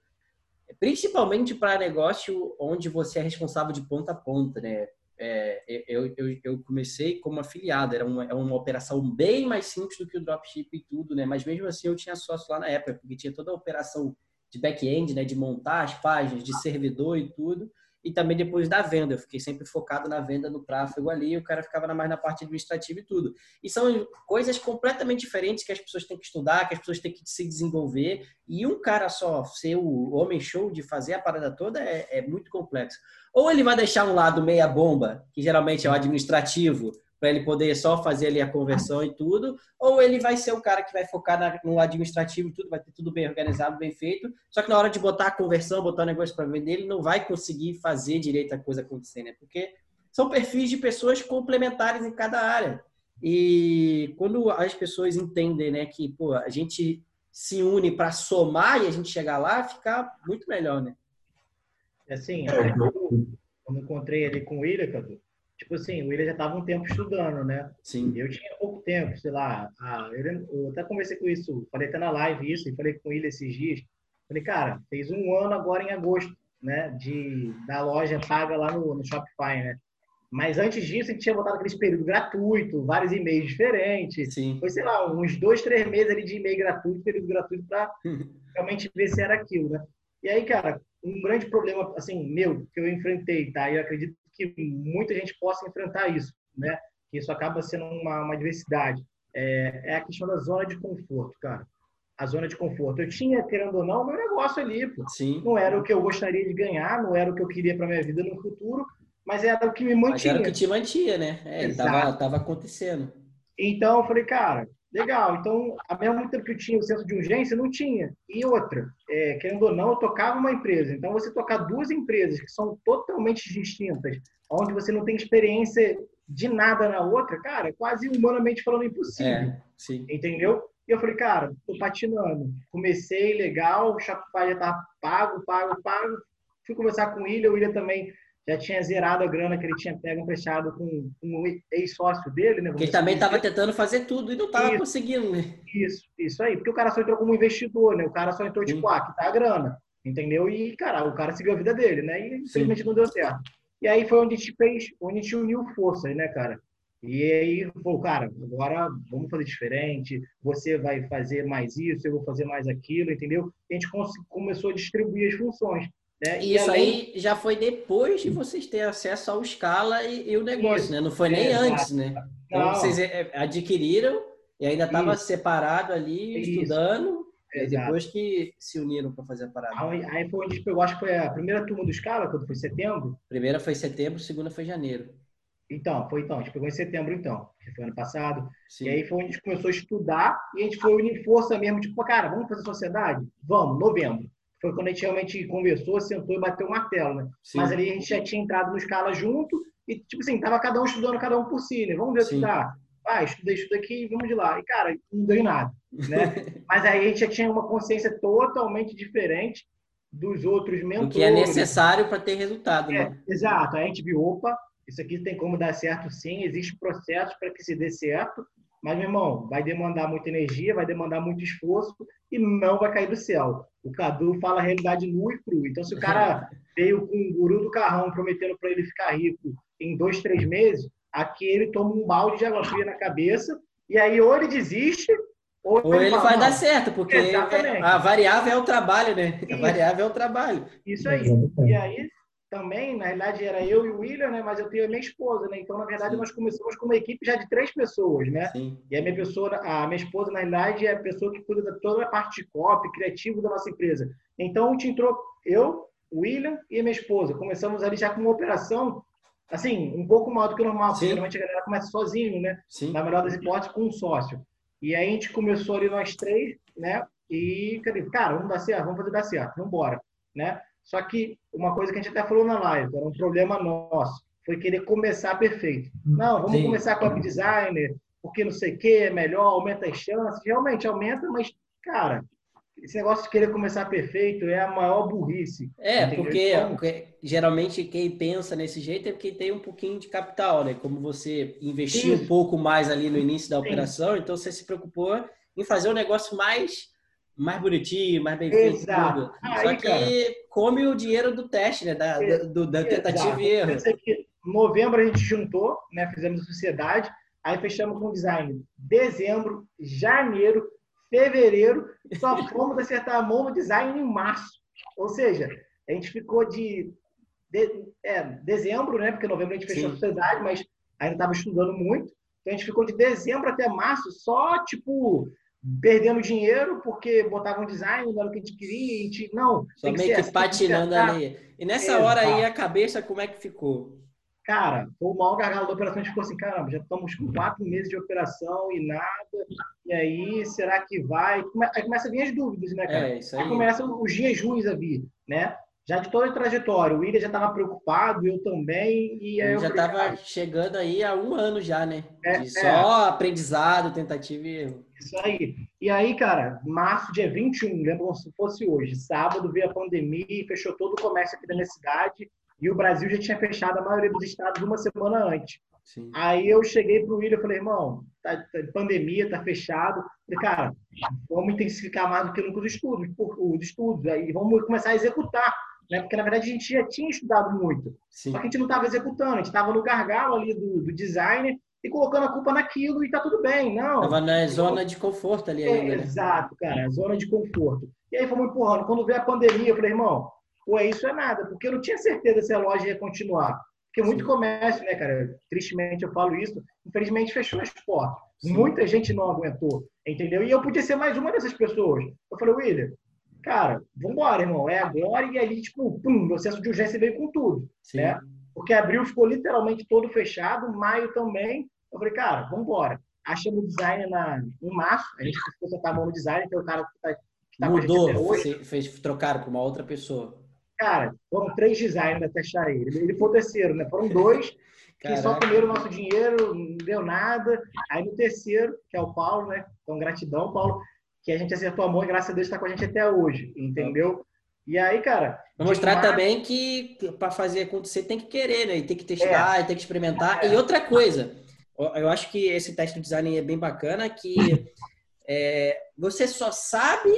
principalmente para negócio onde você é responsável de ponta a ponta, né? É, eu, eu, eu, comecei como afiliado, era uma, era uma operação bem mais simples do que o dropship e tudo, né? Mas mesmo assim eu tinha sócio lá na época, porque tinha toda a operação de back-end, né, de montar as páginas, de servidor e tudo, e também depois da venda. Eu fiquei sempre focado na venda, no tráfego ali, o cara ficava mais na parte administrativa e tudo. E são coisas completamente diferentes que as pessoas têm que estudar, que as pessoas têm que se desenvolver, e um cara só ser o homem show de fazer a parada toda é, é muito complexo. Ou ele vai deixar um lado meia bomba, que geralmente é o administrativo, para ele poder só fazer ali a conversão e tudo, ou ele vai ser o cara que vai focar na, no administrativo e tudo, vai ter tudo bem organizado, bem feito, só que na hora de botar a conversão, botar o negócio para vender, ele não vai conseguir fazer direito a coisa acontecer, né? Porque são perfis de pessoas complementares em cada área. E quando as pessoas entendem, né, que pô, a gente se une para somar e a gente chegar lá, fica muito melhor, né? Assim, eu, eu encontrei ali com o William, Cadu, tipo assim, o William já estava um tempo estudando, né? Sim. Eu tinha pouco tempo, sei lá. Ah, eu, eu, até conversei com isso, falei até na live isso, e falei com o William esses dias. Falei, cara, fez um ano agora em agosto, né? De, da loja paga lá no, no Shopify, né? Mas antes disso, a gente tinha botado aqueles períodos gratuito, vários e-mails diferentes. Sim. Foi, sei lá, uns dois, três meses ali de e-mail gratuito, período gratuito, para realmente ver se era aquilo, né? E aí, cara, um grande problema, assim, meu, que eu enfrentei, tá? Eu acredito que muita gente possa enfrentar isso, né? Que isso acaba sendo uma, uma diversidade. É, é, a questão da zona de conforto, cara. a zona de conforto. Eu tinha, querendo ou não, o meu negócio ali. Pô. Sim. Não era o que eu gostaria de ganhar, não era o que eu queria para minha vida no futuro, mas era o que me mantinha. Mas era o que te mantinha, né? É, estava tava acontecendo. Então, eu falei, cara, legal. Então, ao mesmo tempo que eu tinha o senso de urgência, não tinha. E outra, é, querendo ou não, eu tocava uma empresa. Então, você tocar duas empresas que são totalmente distintas, onde você não tem experiência de nada na outra, cara, é quase humanamente falando impossível. É, entendeu? E eu falei, cara, tô patinando. Comecei legal, o Shopify já tá pago, pago, pago. Fui conversar com o William, o William também já tinha zerado a grana que ele tinha pego emprestado com, com um ex-sócio dele, né? Porque ele também estava tentando fazer tudo e não estava conseguindo, né? Isso, isso aí. Porque o cara só entrou como investidor, né? O cara só entrou, tipo, Sim. ah, que tá a grana, entendeu? E, cara, o cara seguiu a vida dele, né? E infelizmente não deu certo. E aí foi onde a gente fez, onde a gente uniu forças, né, cara? E aí, falou, cara, agora vamos fazer diferente, você vai fazer mais isso, eu vou fazer mais aquilo, entendeu? E a gente começou a distribuir as funções. Né? E isso além... aí já foi depois de vocês terem acesso ao escala e, e o negócio, isso. né? Não foi nem é, antes, né? Então não. vocês é, é, adquiriram e ainda estava separado ali, isso. estudando, e depois que se uniram para fazer a parada. Aí foi onde a gente pegou, acho que foi a primeira turma do escala, quando foi setembro. Primeira foi setembro, segunda foi janeiro. Então, foi então, a gente pegou em setembro então, que foi ano passado. Sim. E aí foi onde a gente começou a estudar e a gente foi unir força mesmo, tipo, cara, vamos fazer sociedade? Vamos, novembro. Foi quando a gente realmente conversou, sentou e bateu o martelo, né? Sim. Mas ali a gente já tinha entrado no escala junto e, tipo assim, tava cada um estudando cada um por si, né? Vamos ver o que dá. Ah, estudei, estudei aqui, vamos de lá. E, cara, não deu em nada, né? Mas aí a gente já tinha uma consciência totalmente diferente dos outros mentores. O que é necessário para ter resultado, é, né? Exato. Aí a gente viu, opa, isso aqui tem como dar certo sim, existe processo para que se dê certo, mas, meu irmão, vai demandar muita energia, vai demandar muito esforço e não vai cair do céu. O Cadu fala a realidade nua e crua. Então, se o cara veio com o guru do carrão prometendo para ele ficar rico em dois, três meses, aqui ele toma um balde de água fria na cabeça e aí ou ele desiste ou, ou ele, fala, vai dar certo, porque a variável é o trabalho, né? A variável é o trabalho. Isso aí. E aí, também, na realidade, era eu e o William, né? Mas eu tenho a minha esposa, né? Então, na verdade, Sim. nós começamos com uma equipe já de três pessoas, né? Sim. E a minha pessoa, a minha esposa, na realidade, é a pessoa que cuida de toda a parte de copy, criativo da nossa empresa. Então, a gente entrou, eu, o William e a minha esposa. Começamos ali já com uma operação, assim, um pouco maior do que o normal. Porque geralmente a galera começa sozinho, né? Sim. Na melhor das hipóteses, com um sócio. E aí a gente começou ali nós três, né? E, cara, vamos dar certo, vamos fazer dar certo, vamos embora, né? Só que uma coisa que a gente até falou na live, era um problema nosso, foi querer começar perfeito. Não, vamos Sim. começar com a designer, porque não sei o que, é melhor, aumenta as chances. Realmente aumenta, mas, cara, esse negócio de querer começar perfeito é a maior burrice. É, porque, então, porque, geralmente quem pensa nesse jeito é porque tem um pouquinho de capital, né? Como você investiu um pouco mais ali no início da Sim. operação, então você se preocupou em fazer o negócio mais mais bonitinho, mais bem feito, tudo. Aí, Só que cara, come o dinheiro do teste, né? Da, do, da tentativa e erro. Em novembro a gente juntou, né? Fizemos sociedade, aí fechamos com design. Dezembro, janeiro, fevereiro, só fomos acertar a mão no design em março. Ou seja, a gente ficou de, de é, dezembro, né? Porque novembro a gente fechou Sim. a sociedade, mas ainda estava estudando muito. Então a gente ficou de dezembro até março só, tipo, perdendo dinheiro porque botavam design, não era o que a gente queria, a gente, não. Só meio que, que patinando ali. E nessa Exato. hora aí, a cabeça, como é que ficou? Cara, o maior gargalo da operação, a gente ficou assim, caramba, já estamos com quatro meses de operação e nada, e aí, será que vai? Aí começa a vir as dúvidas, né, cara? É, isso aí. aí começam os dias ruins a vir, né? já de toda a trajetória. O William já estava preocupado, eu também. E aí eu já estava chegando aí há um ano já, né? É, de é. só é. aprendizado, tentativa e erro. Isso aí. E aí, cara, março, dia 21, lembra como se fosse hoje. Sábado veio a pandemia e fechou todo o comércio aqui da minha cidade. E o Brasil já tinha fechado a maioria dos estados uma semana antes. Sim. Aí eu cheguei para o William e falei, irmão, tá, tá, pandemia, tá fechado. Falei, cara, vamos intensificar mais do que nunca os estudos, os estudos, aí vamos começar a executar né? Porque, na verdade, a gente já tinha estudado muito. Sim. Só que a gente não estava executando, a gente estava no gargalo ali do, do design e colocando a culpa naquilo e tá tudo bem, não. Tava na zona de conforto ali ainda. É, né? Exato, cara, zona de conforto. E aí fomos empurrando. Quando veio a pandemia, eu falei, irmão, pô, isso é nada, porque eu não tinha certeza se a loja ia continuar. Porque muito comércio, né, cara? Tristemente eu falo isso, infelizmente fechou as portas. Sim. Muita gente não aguentou, entendeu? E eu podia ser mais uma dessas pessoas. Eu falei, William, cara, vambora, irmão, é agora. E ali, tipo, pum, o processo de urgência veio com tudo, Sim. né? Porque abril ficou literalmente todo fechado, maio também. Eu falei, cara, vambora. Achamos o design na, em março, a gente ficou sentar a mão no design, que é o cara que tá, que tá Mudou, hoje. fez, trocaram para uma outra pessoa. Cara, foram três designers até achar ele. Ele foi o terceiro, né? Foram dois que só comeram o nosso dinheiro, não deu nada. Aí no terceiro, que é o Paulo, né? Então, gratidão, Paulo, que a gente acertou a mão e graças a Deus está com a gente até hoje, entendeu? E aí, cara. Vou mostrar março... também que para fazer acontecer tem que querer, né? E tem que testar, é. tem que experimentar. É. E outra coisa, eu acho que esse teste de design é bem bacana, que é, você só sabe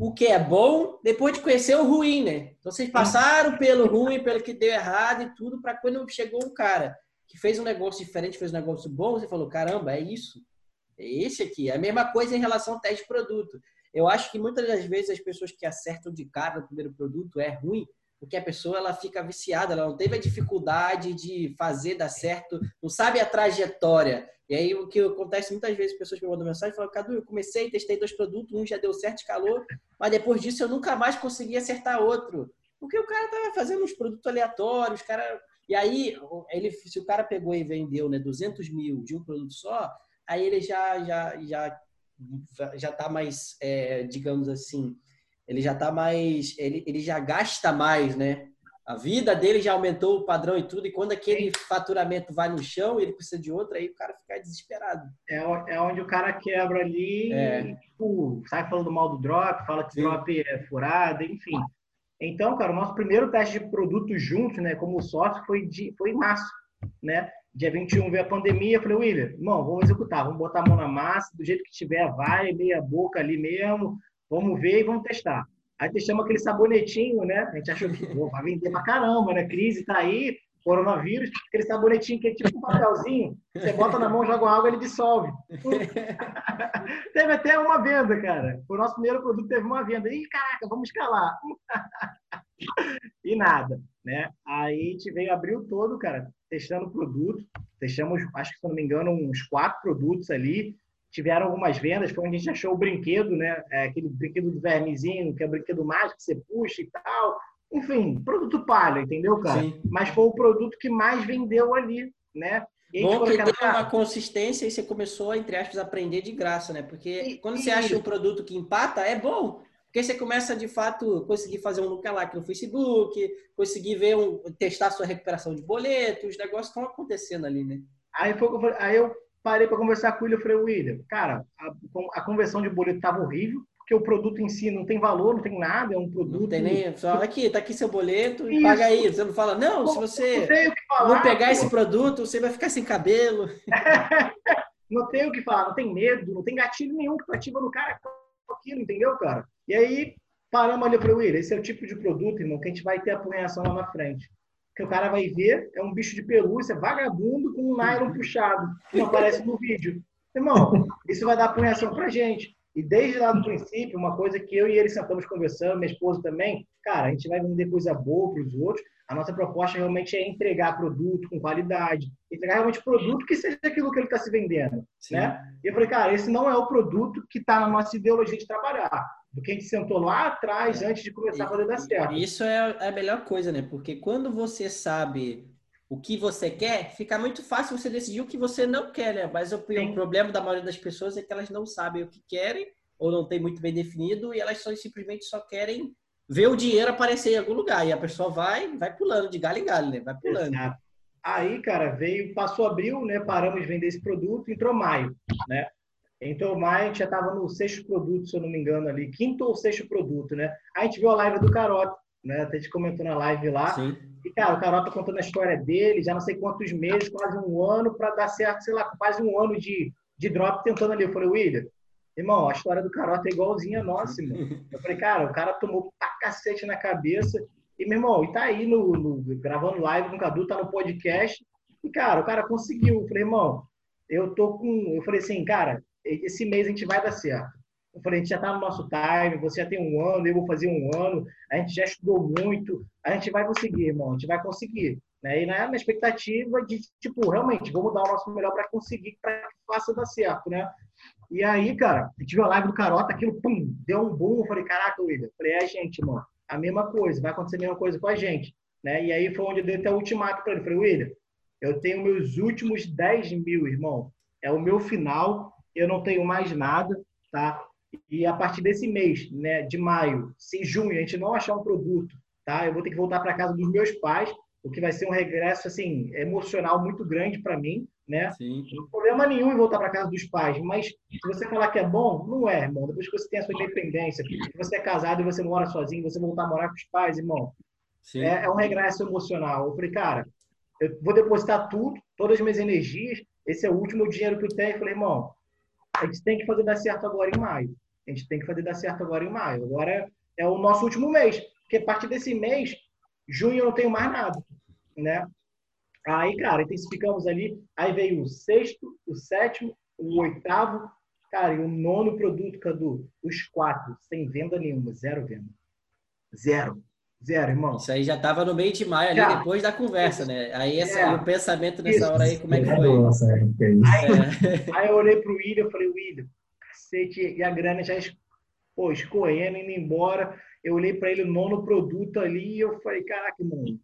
o que é bom depois de conhecer o ruim, né? Então vocês passaram pelo ruim, pelo que deu errado e tudo, para quando chegou um cara que fez um negócio diferente, fez um negócio bom, você falou: caramba, é isso. É esse aqui. É a mesma coisa em relação ao teste de produto. Eu acho que muitas das vezes as pessoas que acertam de cara no primeiro produto é ruim, porque a pessoa ela fica viciada, ela não teve a dificuldade de fazer dar certo, não sabe a trajetória. E aí o que acontece muitas vezes, pessoas me mandam mensagem falam, Cadu, eu comecei, testei dois produtos, um já deu certo, escalou, mas depois disso eu nunca mais consegui acertar outro. Porque o cara tava fazendo uns produtos aleatórios, cara... E aí, ele, se o cara pegou e vendeu né, 200 mil de um produto só, aí ele já já já já tá mais, é, digamos assim, ele já tá mais, ele, ele já gasta mais, né? A vida dele já aumentou o padrão e tudo, e quando aquele faturamento vai no chão, ele precisa de outro, aí o cara fica desesperado. É, é onde o cara quebra ali, é. tipo, sai falando mal do drop, fala que Sim. drop é furado, enfim. Então, cara, o nosso primeiro teste de produto junto, né, como sócio, foi, de, foi em março, né? Dia 21 veio a pandemia, falei, William, irmão, vamos executar, vamos botar a mão na massa, do jeito que tiver, vai, meia boca ali mesmo, Vamos ver e vamos testar. Aí testamos aquele sabonetinho, né? A gente achou que vai vender pra caramba, né? Crise tá aí, coronavírus, aquele sabonetinho que é tipo um papelzinho, você bota na mão, joga água, ele dissolve. teve até uma venda, cara. O nosso primeiro produto teve uma venda. Ih, caraca, vamos escalar. e nada, né? Aí a gente veio, abriu todo, cara, testando o produto. Testamos, acho que se não me engano, uns quatro produtos ali tiveram algumas vendas, foi onde a gente achou o brinquedo, né? É, aquele brinquedo do vermezinho, que é o brinquedo mágico que você puxa e tal. Enfim, produto palha, entendeu, cara? Sim. Mas foi o produto que mais vendeu ali, né? E Bom que deu uma consistência e você começou, entre aspas, a aprender de graça, né? Porque e, quando você acha um produto que empata, é bom. Porque você começa, de fato, conseguir fazer um lookalike no Facebook, conseguir ver um, testar sua recuperação de boleto, os negócios estão acontecendo ali, né? Aí, foi, aí eu parei para conversar com ele, eu falei, William, cara, a, a conversão de boleto estava horrível, porque o produto em si não tem valor, não tem nada, é um produto. Não tem nem. Só aqui, tá aqui seu boleto e paga aí. Você não fala, não, se você não, falar, não pegar pô. esse produto, você vai ficar sem cabelo. não tem o que falar, não tem medo, não tem gatilho nenhum que tu ativa no cara aquilo, entendeu, cara? E aí, paramos ali para o William, esse é o tipo de produto, irmão, que a gente vai ter a punhação lá na frente que o cara vai ver é um bicho de pelúcia, vagabundo, com um nylon puxado, que não aparece no vídeo. Irmão, isso vai dar punhação pra gente. E desde lá do princípio, uma coisa que eu e ele sentamos conversando, minha esposa também, cara, a gente vai vender coisa boa para os outros. A nossa proposta realmente é entregar produto com qualidade, entregar realmente produto que seja aquilo que ele está se vendendo, né? E eu falei, cara, esse não é o produto que está na nossa ideologia de trabalhar do que a gente sentou lá atrás antes de começar a fazer dar certo. Isso é, é a melhor coisa, né? Porque quando você sabe o que você quer, fica muito fácil você decidir o que você não quer, né? Mas o, o problema da maioria das pessoas é que elas não sabem o que querem ou não tem muito bem definido e elas só, simplesmente só querem ver o dinheiro aparecer em algum lugar. E a pessoa vai, vai pulando de galho em galho, né? Vai pulando. Exato. Aí, cara, veio, passou abril, né? Paramos de vender esse produto, entrou maio, né? Então, maio a gente já estava no sexto produto, se eu não me engano, ali, quinto ou sexto produto, né? Aí a gente viu a live do Carota, né? Até a gente comentou na live lá. Sim. E, cara, o Carota contando a história dele, já não sei quantos meses, quase um ano, para dar certo, sei lá, quase um ano de, de drop tentando ali. Eu falei, William, irmão, a história do Carota é igualzinha a nossa, irmão. Eu falei, cara, o cara tomou pra cacete na cabeça. E, meu irmão, e tá aí no, no gravando live com o Cadu, tá no podcast. E, cara, o cara conseguiu. Eu falei, irmão, eu tô com. Eu falei assim, cara, esse mês a gente vai dar certo. Eu falei, a gente já está no nosso time, você já tem um ano, eu vou fazer um ano, a gente já estudou muito, a gente vai conseguir, irmão, a gente vai conseguir. Né? E na, na expectativa de, tipo, realmente, vamos dar o nosso melhor para conseguir, para que faça dar certo, né? E aí, cara, eu tive a live do Carota, aquilo, pum, deu um boom. Eu falei, caraca, William. Falei, é, gente, mano, a mesma coisa, vai acontecer a mesma coisa com a gente. Né? E aí foi onde eu dei até o ultimato para ele. Falei, William, eu tenho meus últimos 10 mil, irmão. É o meu final, eu não tenho mais nada, tá? E a partir desse mês, né, de maio, se junho a gente não achar um produto, tá? Eu vou ter que voltar para casa dos meus pais, o que vai ser um regresso assim emocional muito grande para mim, né? Sim. Não tem problema nenhum em voltar para casa dos pais, mas se você falar que é bom, não é, irmão. Depois que você tem a sua independência, você é casado e você mora sozinho, você voltar a morar com os pais, irmão, é, é, um regresso emocional. Eu falei, cara, eu vou depositar tudo, todas as minhas energias, esse é o último dinheiro que eu tenho. Eu falei, irmão, a gente tem que fazer dar certo agora em maio. A gente tem que fazer dar certo agora em maio. Agora é, é o nosso último mês, porque a partir desse mês, junho eu não tenho mais nada, né? Aí, cara, intensificamos ali. Aí veio o sexto, o sétimo, o oitavo, cara, e o nono produto, Cadu, os quatro, sem venda nenhuma, zero venda. Zero. Zero, irmão. Isso aí já estava no meio de maio, ali, já. depois da conversa, né? Aí esse, é. o pensamento nessa Isso. hora aí, como é que foi? Nossa, é aí, é. aí eu olhei pro William, eu falei, William, cacete, e a grana já pô, escorrendo, indo embora. Eu olhei para ele, o nono produto ali, e eu falei, caraca, mano,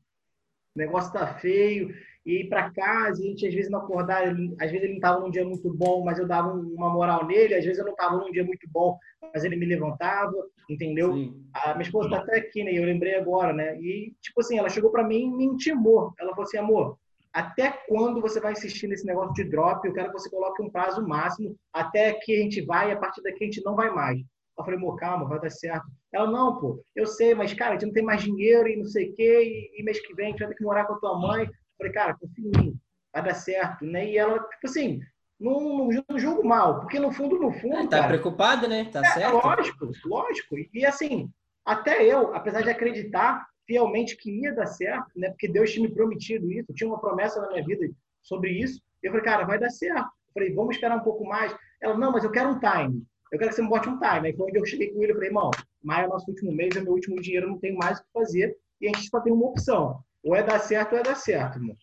o negócio tá feio e ir para casa, a gente às vezes não acordar, às vezes ele não estava num dia muito bom, mas eu dava uma moral nele, às vezes eu não estava num dia muito bom, mas ele me levantava, entendeu? Sim. A minha esposa está até aqui, né? Eu lembrei agora, né? E, tipo assim, ela chegou para mim e me intimou. Ela falou assim, amor, até quando você vai insistir nesse negócio de drop? Eu quero que você coloque um prazo máximo até que a gente vai e a partir daqui a gente não vai mais. Eu falei, amor, calma, vai dar certo. Ela, não, pô, eu sei, mas, cara, a gente não tem mais dinheiro e não sei o quê, e, e mês que vem a gente vai ter que morar com a tua mãe. Falei, cara, confia em mim, vai dar certo, né? E ela, tipo assim, não, não, não julgo mal, porque no fundo, no fundo. É, tá cara, preocupada, né? Tá é, certo. Lógico, lógico. E assim, até eu, apesar de acreditar fielmente que ia dar certo, né? Porque Deus tinha me prometido isso, tinha uma promessa na minha vida sobre isso. Eu falei, cara, vai dar certo. Eu falei, vamos esperar um pouco mais. Ela, não, mas eu quero um time. Eu quero que você me bote um time. Aí foi onde eu cheguei com ele. Eu falei, irmão, maio é nosso último mês, é meu último dinheiro, não tenho mais o que fazer. E a gente só tem uma opção. Ou é dar certo ou é dar certo, irmão.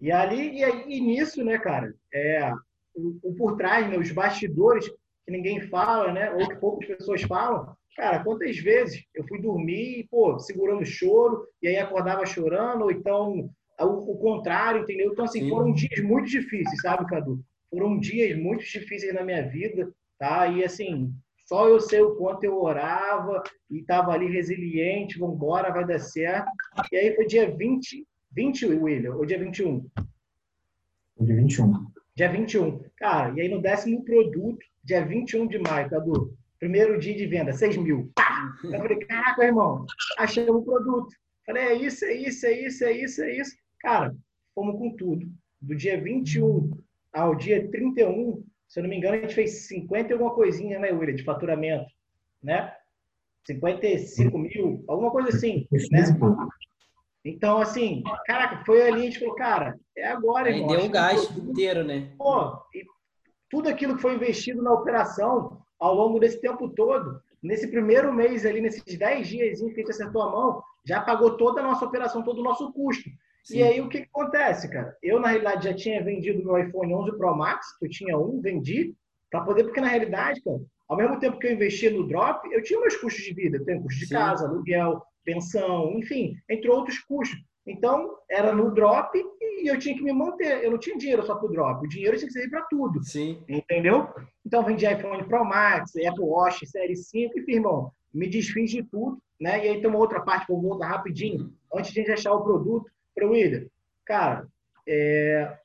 E ali, e, e nisso, né, cara, é, o, o, por trás, né, os bastidores que ninguém fala, né, ou que poucas pessoas falam, cara, quantas vezes eu fui dormir, pô, segurando choro, e aí acordava chorando, ou então o, o contrário, entendeu? Então, assim, Sim. foram dias muito difíceis, sabe, Cadu? Foram dias muito difíceis na minha vida, tá? E, assim, só eu sei o quanto eu orava e estava ali resiliente, vamos embora, vai dar certo. E aí foi dia 20, 20, William, ou dia 21? Dia 21. Dia 21. Cara, e aí no décimo produto, dia 21 de maio, Cadu, primeiro dia de venda, 6 mil. Eu falei, caraca, irmão, achei um produto. Falei, é isso, é isso, é isso, é isso, é isso. Cara, fomos com tudo. Do dia 21 ao dia 31, se eu não me engano, a gente fez 50 e alguma coisinha, né, William, de faturamento, né? 55 mil, alguma coisa assim, né? Então, assim, caraca, foi ali, a gente falou, cara, é agora, Aí irmão. deu um gás inteiro, né? Pô, e tudo aquilo que foi investido na operação ao longo desse tempo todo, nesse primeiro mês ali, nesses 10 dias que a gente acertou a mão, já pagou toda a nossa operação, todo o nosso custo. Sim. E aí o que, que, acontece, cara? Eu, na realidade, já tinha vendido meu iPhone 11 Pro Max, que eu tinha um, vendi, para poder, porque na realidade, cara, ao mesmo tempo que eu investia no drop, eu tinha meus custos de vida. Eu tenho custo de Sim. casa, aluguel, pensão, enfim, entre outros custos. Então, era no drop e eu tinha que me manter. Eu não tinha dinheiro só para o drop. O dinheiro tinha que servir para tudo. Sim. Entendeu? Então, vendi iPhone Pro Max, Apple Watch Série 5 e, irmão, me desfiz de tudo. Né? E aí tem uma outra parte, vou voltar rapidinho, antes de a gente achar o produto para o William, cara, é...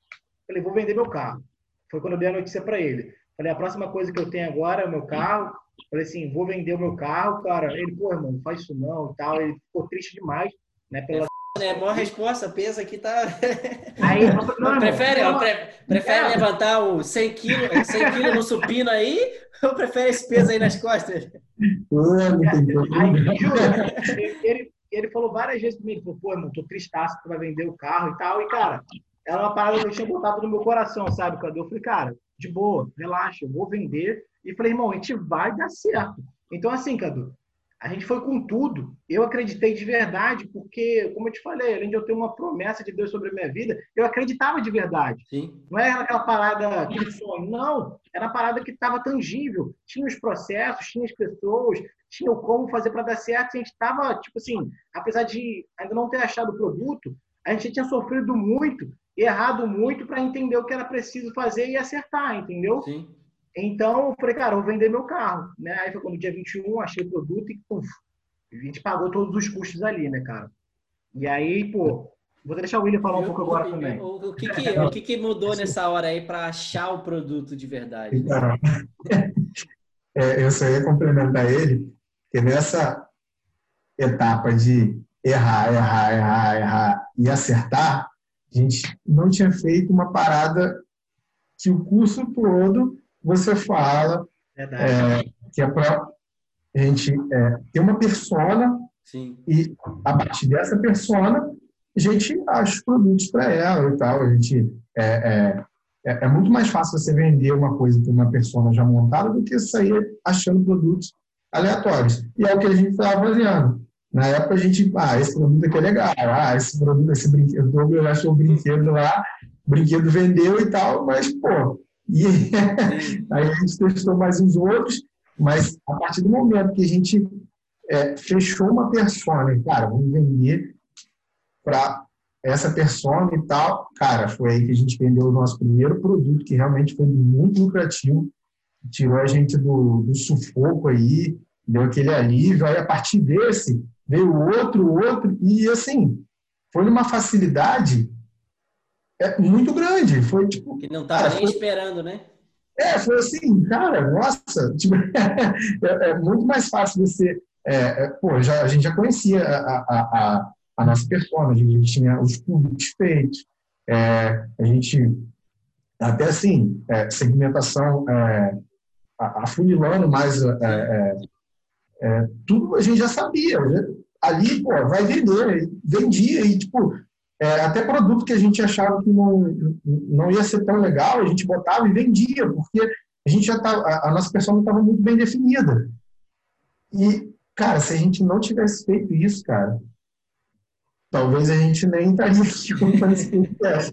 falei, vou vender meu carro. Foi quando eu dei a notícia para ele. Falei, a próxima coisa que eu tenho agora é o meu carro. Falei assim, vou vender o meu carro, cara. Ele, pô, irmão, não faz isso não e tal. Ele ficou triste demais, né? Pela... É, né? Boa resposta, pensa que tá. Aí, não, prefere, não, pre prefere é. levantar o 100 quilos 100 kg no supino aí ou prefere esse peso aí nas costas? Aí, ele, ele falou várias vezes comigo, falou, pô, irmão, tô tristaço que vai vender o carro e tal. E, cara, era uma parada que eu tinha botado no meu coração, sabe, Cadu? Eu falei, cara, de boa, relaxa, eu vou vender. E falei, irmão, a gente vai dar certo. Então, assim, Cadu, A gente foi com tudo. Eu acreditei de verdade, porque, como eu te falei, além de eu ter uma promessa de Deus sobre a minha vida, eu acreditava de verdade. Sim. Não era aquela parada, aquele sonho. Não, era a parada que estava tangível. Tinha os processos, tinha as pessoas, tinha o como fazer para dar certo. A gente estava, tipo assim, apesar de ainda não ter achado o produto, a gente tinha sofrido muito, errado muito para entender o que era preciso fazer e acertar, entendeu? Sim. Então, eu falei, cara, eu vou vender meu carro. Né? Aí foi quando dia 21, achei o produto e puf, a gente pagou todos os custos ali, né, cara? E aí, pô, vou deixar o William falar um pouco agora também. O, o, que, que, o que, que mudou nessa hora aí para achar o produto de verdade? Então, é, eu só ia complementar ele, que nessa etapa de errar, errar, errar, errar e acertar, a gente não tinha feito uma parada que o curso todo você fala é, que é para a gente é, ter uma persona Sim. e a partir dessa persona a gente acha os produtos para ela e tal. A gente é, é, é, é muito mais fácil você vender uma coisa para uma persona já montada do que sair achando produtos aleatórios. E é o que a gente estava fazendo. Na época a gente, ah, esse produto aqui é legal, ah, esse produto, esse brinquedo, Douglas achou o brinquedo lá, o brinquedo vendeu e tal, mas, pô, e aí a gente testou mais uns outros, mas a partir do momento que a gente é, fechou uma persona, cara, vamos vender para essa persona e tal, cara, foi aí que a gente vendeu o nosso primeiro produto, que realmente foi muito lucrativo, tirou a gente do, do sufoco aí, deu aquele alívio, aí a partir desse veio outro, outro, e assim, foi numa facilidade é muito grande. Foi tipo. Que não estava nem foi... esperando, né? É, foi assim, cara, nossa, tipo, é, é, muito mais fácil você. É, é, pô, já, a gente já conhecia a, a, a, a nossa persona, a gente tinha os públicos feitos, é, a gente, até assim, é, segmentação, afunilando mais, tudo a gente já sabia. Ali, pô, vai vender, vendia, e tipo, é, até produto que a gente achava que não, não ia ser tão legal, a gente botava e vendia, porque a gente já tá, a, a nossa persona estava muito bem definida. E, cara, se a gente não tivesse feito isso, cara, talvez a gente nem estaria aqui com esse podcast.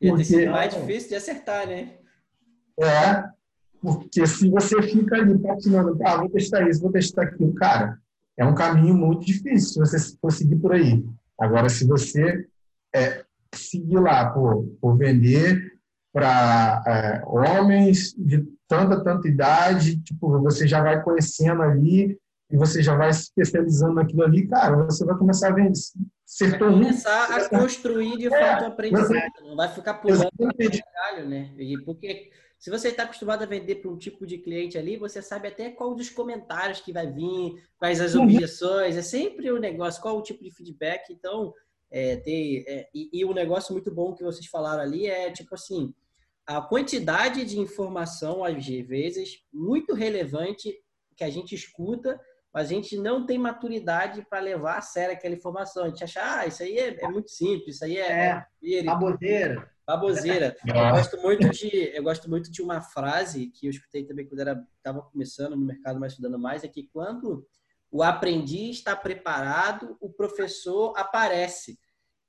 Ia ter sido mais difícil de acertar, né? É, porque se você fica ali patinando, ah, vou testar isso, vou testar aquilo, cara, é um caminho muito difícil se você for seguir por aí. Agora, se você é, seguir lá por, por vender para é, homens de tanta, tanta idade, tipo, você já vai conhecendo ali e você já vai se especializando naquilo ali, cara, você vai começar a vender. Vai começar a construir de é, fato o aprendizado, não vai ficar pulando caralho, né? Porque se você está acostumado a vender para um tipo de cliente ali, você sabe até qual dos comentários que vai vir, quais as uhum. objeções, é sempre o negócio, qual o tipo de feedback. Então, é, ter, é, e, e um negócio muito bom que vocês falaram ali é tipo assim a quantidade de informação às vezes muito relevante que a gente escuta mas a gente não tem maturidade para levar a sério aquela informação. A gente acha, ah, isso aí é, é muito simples, isso aí é... é baboseira. Baboseira. Eu gosto, muito de, eu gosto muito de uma frase que eu escutei também quando estava começando no mercado, mas estudando mais, é que quando o aprendiz está preparado, o professor aparece.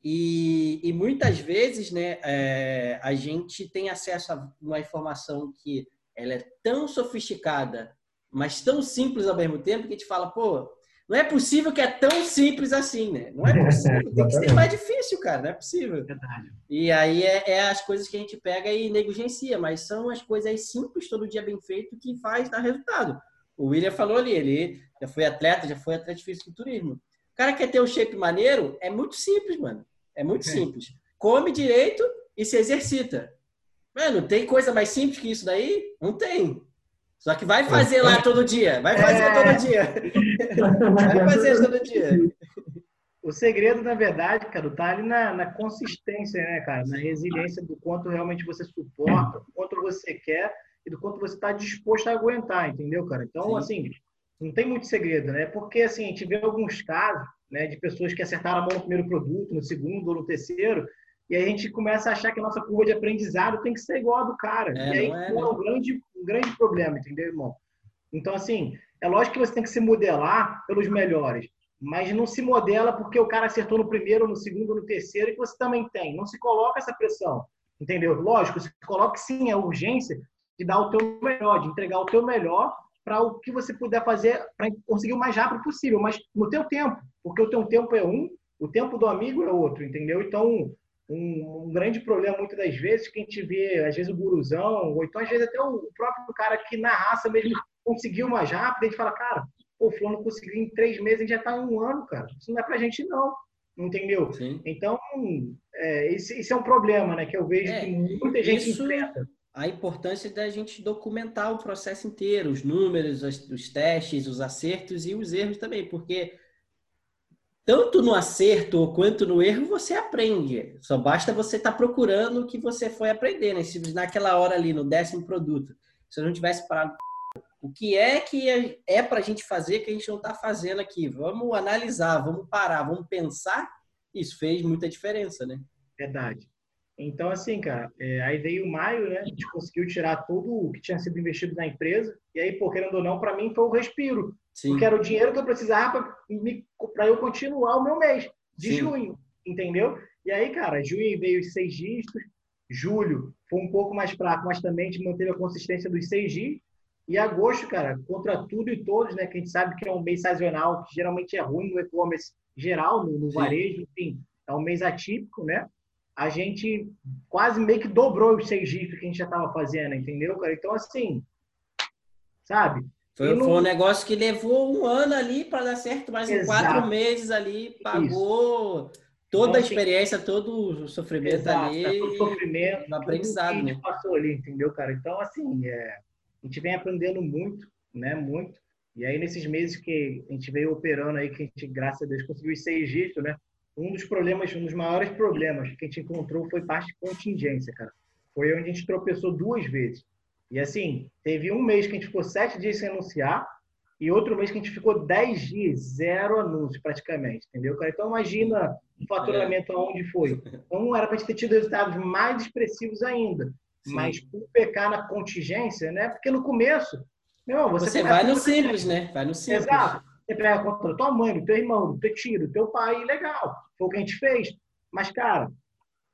E, e muitas vezes, né, é, a gente tem acesso a uma informação que ela é tão sofisticada, mas tão simples ao mesmo tempo, que a gente fala, pô, não é possível que é tão simples assim, né? Não é possível, tem que ser mais difícil, cara, não é possível. Verdade. E aí é, é, as coisas que a gente pega e negligencia, mas são as coisas simples, todo dia bem feito, que faz dar resultado. O William falou ali, ele já foi atleta, já foi atleta de fisiculturismo. O cara quer ter um shape maneiro, é muito simples, mano. É muito é. simples. Come direito e se exercita. Mano, tem coisa mais simples que isso daí? Não tem. Só que vai fazer lá todo dia. Vai fazer é. todo dia. Vai fazer todo dia. O segredo, na verdade, cara, tá ali na, na, consistência, né, cara? Na resiliência do quanto realmente você suporta, do quanto você quer e do quanto você está disposto a aguentar, entendeu, cara? Então, Sim. assim, não tem muito segredo, né? Porque, assim, a gente vê alguns casos né, de pessoas que acertaram a mão no primeiro produto, no segundo ou no terceiro, e a gente começa a achar que a nossa curva de aprendizado tem que ser igual a do cara. É, e aí é, é um, grande, um grande problema, entendeu, irmão? Então, assim, é lógico que você tem que se modelar pelos melhores, mas não se modela porque o cara acertou no primeiro, no segundo, no terceiro, e que você também tem. Não se coloca essa pressão, entendeu? Lógico, se coloca sim a urgência de dar o teu melhor, de entregar o teu melhor para o que você puder fazer para conseguir o mais rápido possível, mas no teu tempo, porque o teu tempo é um, o tempo do amigo é outro, entendeu? Então, um, um, grande problema muitas das vezes que a gente vê, às vezes o guruzão, ou então às vezes até o próprio cara que na raça mesmo conseguiu mais rápido, a gente fala, cara, o fulano conseguiu em três meses, a gente já está em um ano, cara. Isso não é pra gente não, entendeu? Sim. Então, é, esse, esse, é um problema, né, que eu vejo é, que muita gente isso... enfrenta a importância da gente documentar o processo inteiro, os números, os testes, os acertos e os erros também, porque tanto no acerto quanto no erro você aprende. Só basta você estar tá procurando o que você foi aprender, né? Se naquela hora ali, no décimo produto, se eu não tivesse parado, o que é que é, é para a gente fazer que a gente não está fazendo aqui? Vamos analisar, vamos parar, vamos pensar. Isso fez muita diferença, né? Verdade. Então, assim, cara, é, aí veio maio, né? A gente conseguiu tirar tudo o que tinha sido investido na empresa. E aí, por querendo ou não, para mim foi o um respiro. Sim. Porque era o dinheiro que eu precisava para eu continuar o meu mês de Sim. junho, entendeu? E aí, cara, junho veio os seis dígitos, julho foi um pouco mais fraco, mas também a gente manteve a consistência dos seis dias. E agosto, cara, contra tudo e todos, né? Que a gente sabe que é um mês sazonal, que geralmente é ruim no e-commerce geral, no, no varejo, enfim, é um mês atípico, né? A gente quase meio que dobrou os seis dígitos que a gente já estava fazendo, entendeu, cara? Então, assim, sabe? Foi, foi, um negócio que levou um ano ali para dar certo, mas em quatro meses ali pagou Isso. toda então, a experiência, assim, todo o sofrimento exato, ali. Tá todo o sofrimento, aprendizado, que a gente né? passou ali, entendeu, cara? Então, assim, é, a gente vem aprendendo muito, né? Muito. E aí, nesses meses que a gente veio operando aí, que a gente, graças a Deus, conseguiu os seis dígitos, né? Um dos problemas, um dos maiores problemas que a gente encontrou foi parte de contingência, cara. Foi onde a gente tropeçou duas vezes. E assim, teve um mês que a gente ficou sete dias sem anunciar e outro mês que a gente ficou dez dias, zero anúncio praticamente, entendeu, cara? Então imagina o faturamento é. aonde foi. Então era para a gente ter tido resultados mais expressivos ainda. Sim. Mas por pecar na contingência, né? Porque no começo, meu, você, você vai no simples, né? Vai no simples. Exato. Você pega contra tua mãe, do teu irmão, do teu tio, do teu pai, legal. Foi o que a gente fez. Mas, cara,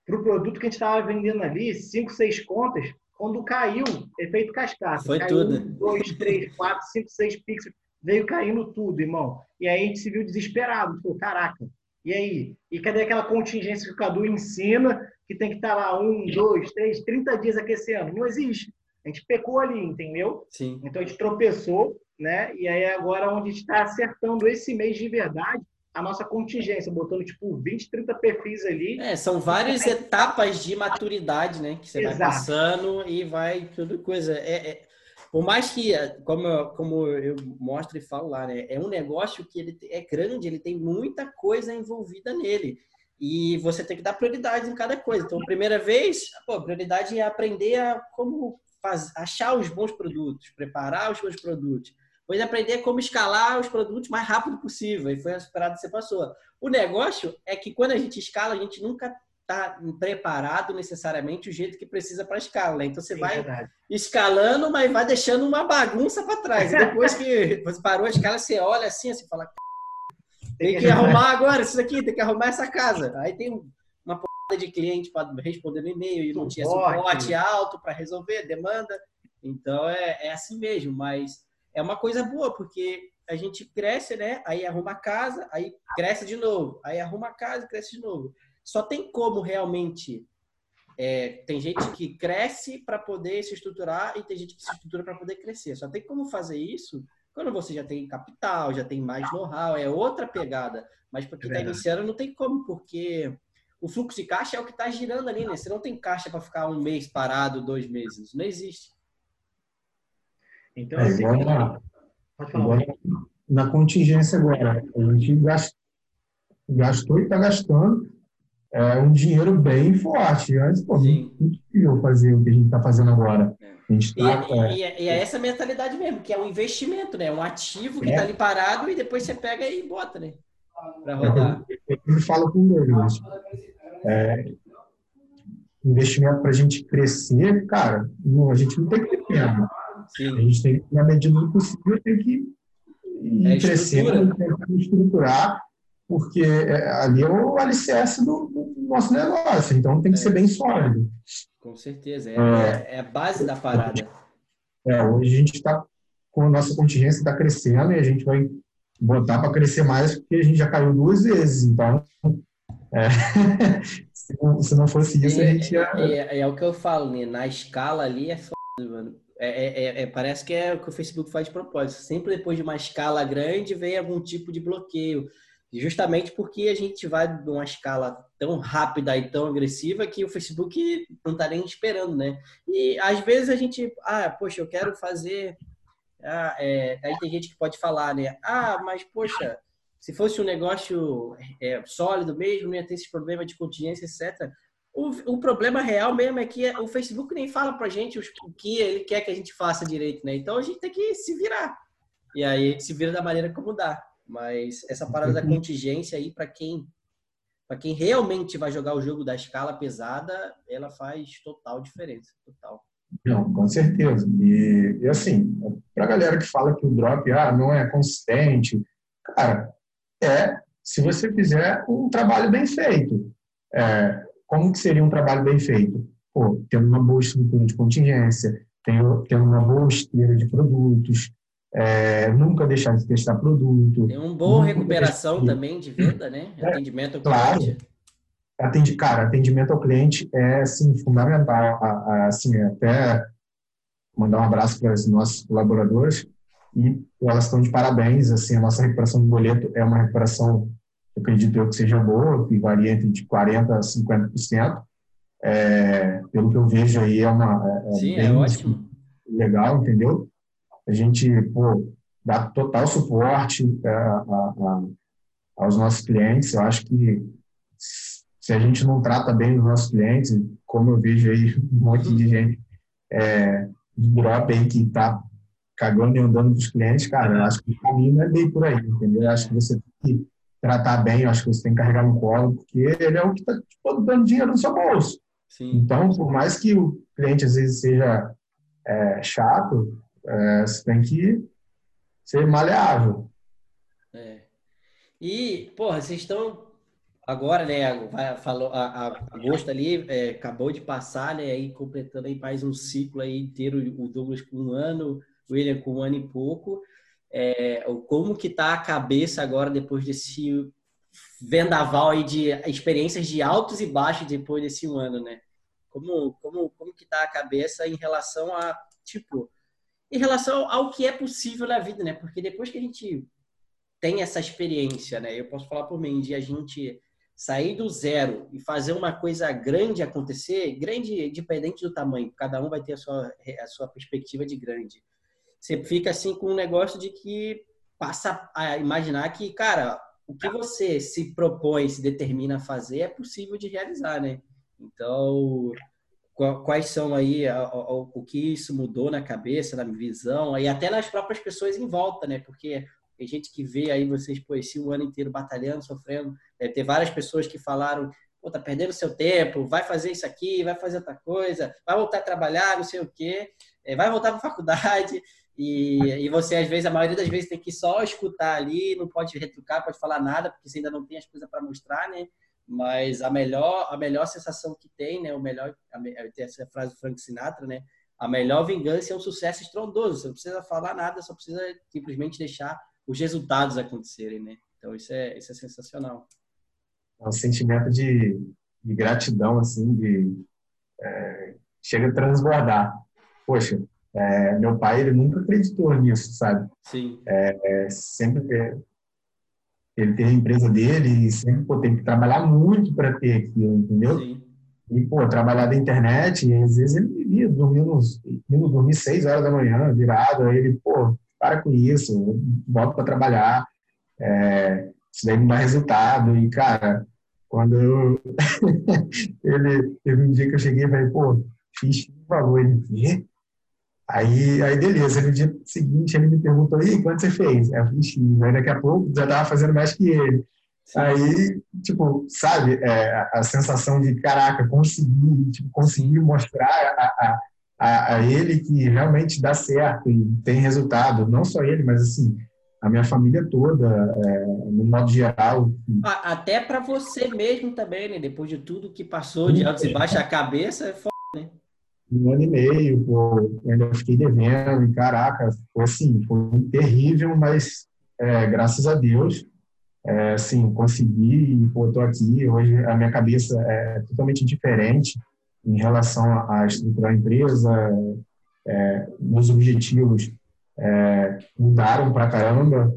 para o produto que a gente estava vendendo ali, cinco, seis contas, quando caiu, efeito cascata. Foi caiu tudo. Um, dois, três, quatro, cinco, seis pixels. Veio caindo tudo, irmão. E aí a gente se viu desesperado. Falou, caraca, e aí? E cadê aquela contingência que o Cadu ensina, que tem que estar tá lá um, dois, três, trinta dias aquecendo? Não existe. A gente pecou ali, entendeu? Sim. Então a gente tropeçou, né? E aí agora onde a gente está acertando esse mês de verdade, a nossa contingência, botando tipo 20, 30 perfis ali. É, são várias etapas de maturidade, né? Que você Exato. vai passando e vai tudo coisa. É, é, por mais que, como eu, como eu mostro e falo lá, né? É um negócio que ele é grande, ele tem muita coisa envolvida nele. E você tem que dar prioridade em cada coisa. Então, primeira vez, pô, a prioridade é aprender a como faz, achar os bons produtos, preparar os bons produtos Depois aprender como escalar os produtos mais rápido possível. E foi a parada que você passou. O negócio é que quando a gente escala, a gente nunca está preparado necessariamente o jeito que precisa para escala. Né? Então você Sim, vai verdade. escalando, mas vai deixando uma bagunça para trás. E depois que você parou a escala, você olha assim, você fala: tem que arrumar agora isso aqui, tem que arrumar essa casa. Aí tem uma porrada de cliente para responder no e-mail e não tinha suporte alto para resolver, demanda. Então é, é assim mesmo, mas é uma coisa boa, porque a gente cresce, né? Aí arruma a casa, aí cresce de novo, aí arruma a casa, cresce de novo. Só tem como realmente. É, tem gente que cresce para poder se estruturar e tem gente que se estrutura para poder crescer. Só tem como fazer isso quando você já tem capital, já tem mais know-how, é outra pegada. Mas para quem está iniciando não tem como, porque o fluxo de caixa é o que está girando ali, né? Você não tem caixa para ficar um mês parado, dois meses. Isso não existe. Então, assim, agora, agora, na contingência agora, a gente gastou e está gastando é, um dinheiro bem forte. Antes, pô, impossível fazer o que a gente está fazendo agora. É. A gente tá, e, é, e, é, e, é, essa mentalidade mesmo, que é um investimento, né? Um ativo que está é. ali parado e depois você pega e bota, né? Para é rodar. Eu, eu, falo com eles. É, investimento para a gente crescer, cara, não, a gente não tem que ter pena. Sim. A gente tem, na medida do possível, tem que ir é crescendo, tentando estruturar, porque é, ali é o alicerce do, do, nosso negócio, então tem que é. ser bem sólido. Com certeza, é, é, é a base da parada. É, hoje a gente está com a nossa contingência está crescendo e a gente vai botar para crescer mais porque a gente já caiu duas vezes, então é, se, não, fosse isso, a é, gente ia... É, é, o que eu falo, né? Na escala ali é foda, mano. É, é, parece que é o que o Facebook faz de propósito. Sempre depois de uma escala grande vem algum tipo de bloqueio. Justamente porque a gente vai numa escala tão rápida e tão agressiva que o Facebook não está nem esperando, né? E às vezes a gente, ah, poxa, eu quero fazer. Ah, é... aí tem gente que pode falar, né? Ah, mas poxa, se fosse um negócio é, sólido mesmo, não ia ter esse problema de contingência, etc. O, o, problema real mesmo é que o Facebook nem fala pra gente o que ele quer que a gente faça direito, né? Então a gente tem que se virar. E aí se vira da maneira como dá. Mas essa parada da contingência aí, para quem para quem realmente vai jogar o jogo da escala pesada, ela faz total diferença, total. Não, com certeza. E, e assim, para a galera que fala que o drop ah, não é consistente, cara, é se você fizer um trabalho bem feito. É, como que seria um trabalho bem feito? Pô, tendo uma boa estrutura de contingência, tendo, tendo uma boa esteira de produtos, é, nunca deixar de testar produto. Tem uma boa recuperação de... também de venda, né? É, atendimento ao claro. cliente. Atendi, cara, atendimento ao cliente é assim, fundamental. Assim, até mandar um abraço para os nossos colaboradores e elas estão de parabéns. Assim, a nossa recuperação do boleto é uma recuperação, acredito eu que seja boa, que varia entre de 40% a 50%. É, pelo que eu vejo aí, é uma é, é Sim, é bem, é ótimo. legal, entendeu? A gente pô, dá total suporte a, a, a, aos nossos clientes. Eu acho que se a gente não trata bem os nossos clientes, como eu vejo aí um monte de gente é, de drop aí que está cagando e andando dos clientes, cara, eu acho que o caminho é bem por aí, entendeu? Eu acho que você tem que tratar bem, eu acho que você tem que carregar no colo, porque ele é o que está tipo, dando dinheiro no seu bolso. Sim. Então, por mais que o cliente às vezes seja é, chato, é, você tem que ser maleável. É. E, porra, vocês estão agora, né? Vai, falou, a, a, agosto ali é, acabou de passar, né? Aí completando aí mais um ciclo aí inteiro, o Douglas com um ano, William com um ano e pouco. É, como que tá a cabeça agora depois desse vendaval aí de experiências de altos e baixos depois desse ano, né? Como, como, como que tá a cabeça em relação a, tipo, em relação ao que é possível na vida, né? Porque depois que a gente tem essa experiência, né? Eu posso falar por mim, de a gente sair do zero e fazer uma coisa grande acontecer, grande independente do tamanho, cada um vai ter a sua, a sua perspectiva de grande você fica assim com um negócio de que passa a imaginar que, cara, o que você se propõe, se determina a fazer é possível de realizar, né? Então, quais são aí o, o que isso mudou na cabeça, na visão, e até nas próprias pessoas em volta, né? Porque tem gente que vê aí vocês, pô, esse um ano inteiro batalhando, sofrendo. Deve ter várias pessoas que falaram, pô, tá perdendo seu tempo, vai fazer isso aqui, vai fazer outra coisa, vai voltar a trabalhar, não sei o quê, é, vai voltar para faculdade. E, e você, às vezes, a maioria das vezes tem que só escutar ali, não pode retrucar, pode falar nada, porque você ainda não tem as coisas para mostrar, né? Mas a melhor, a melhor sensação que tem, né? O melhor, tem essa frase do Frank Sinatra, né? A melhor vingança é um sucesso estrondoso. Você não precisa falar nada, só precisa simplesmente deixar os resultados acontecerem, né? Então isso é, isso é sensacional. É um sentimento de, de gratidão, assim, de é, chega a transbordar. Poxa, é, meu pai, ele nunca acreditou nisso, sabe? Sim. É, é sempre ele tem a empresa dele e sempre pô, tem que trabalhar muito para ter aquilo, entendeu? Sim. E, pô, trabalhar da internet, às vezes ele vivia dormindo, indo dormir seis horas da manhã, virado, aí ele, pô, para com isso, volta para trabalhar, é, isso daí não dá resultado. E, cara, quando eu... ele, teve um dia que eu cheguei e falei, pô, fiz valor, ele, Aí, aí beleza, no dia seguinte ele me perguntou, e quanto você fez? Aí eu falei, X. Aí daqui a pouco já estava fazendo mais que ele. Sim. Aí, tipo, sabe, é, a sensação de, caraca, consegui, tipo, consegui mostrar a, a, a, ele que realmente dá certo e tem resultado. Não só ele, mas assim, a minha família toda, é, no modo geral. Até para você mesmo também, né? Depois de tudo que passou de altos e baixos, a cabeça é? Um ano e meio, pô, ainda fiquei devendo, e caraca, foi assim, foi terrível, mas é, graças a Deus, é, assim, consegui e, pô, tô aqui. Hoje a minha cabeça é totalmente diferente em relação à estrutura da empresa, é, meus objetivos é, mudaram para caramba.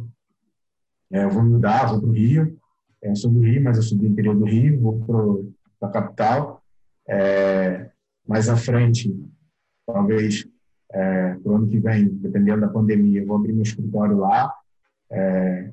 É, eu vou mudar, vou para o Rio. Eu sou do Rio, mas eu sou do interior do Rio, vou para a capital. É, mais à frente, talvez é, para o ano que vem, dependendo da pandemia, eu vou abrir meu escritório lá. É,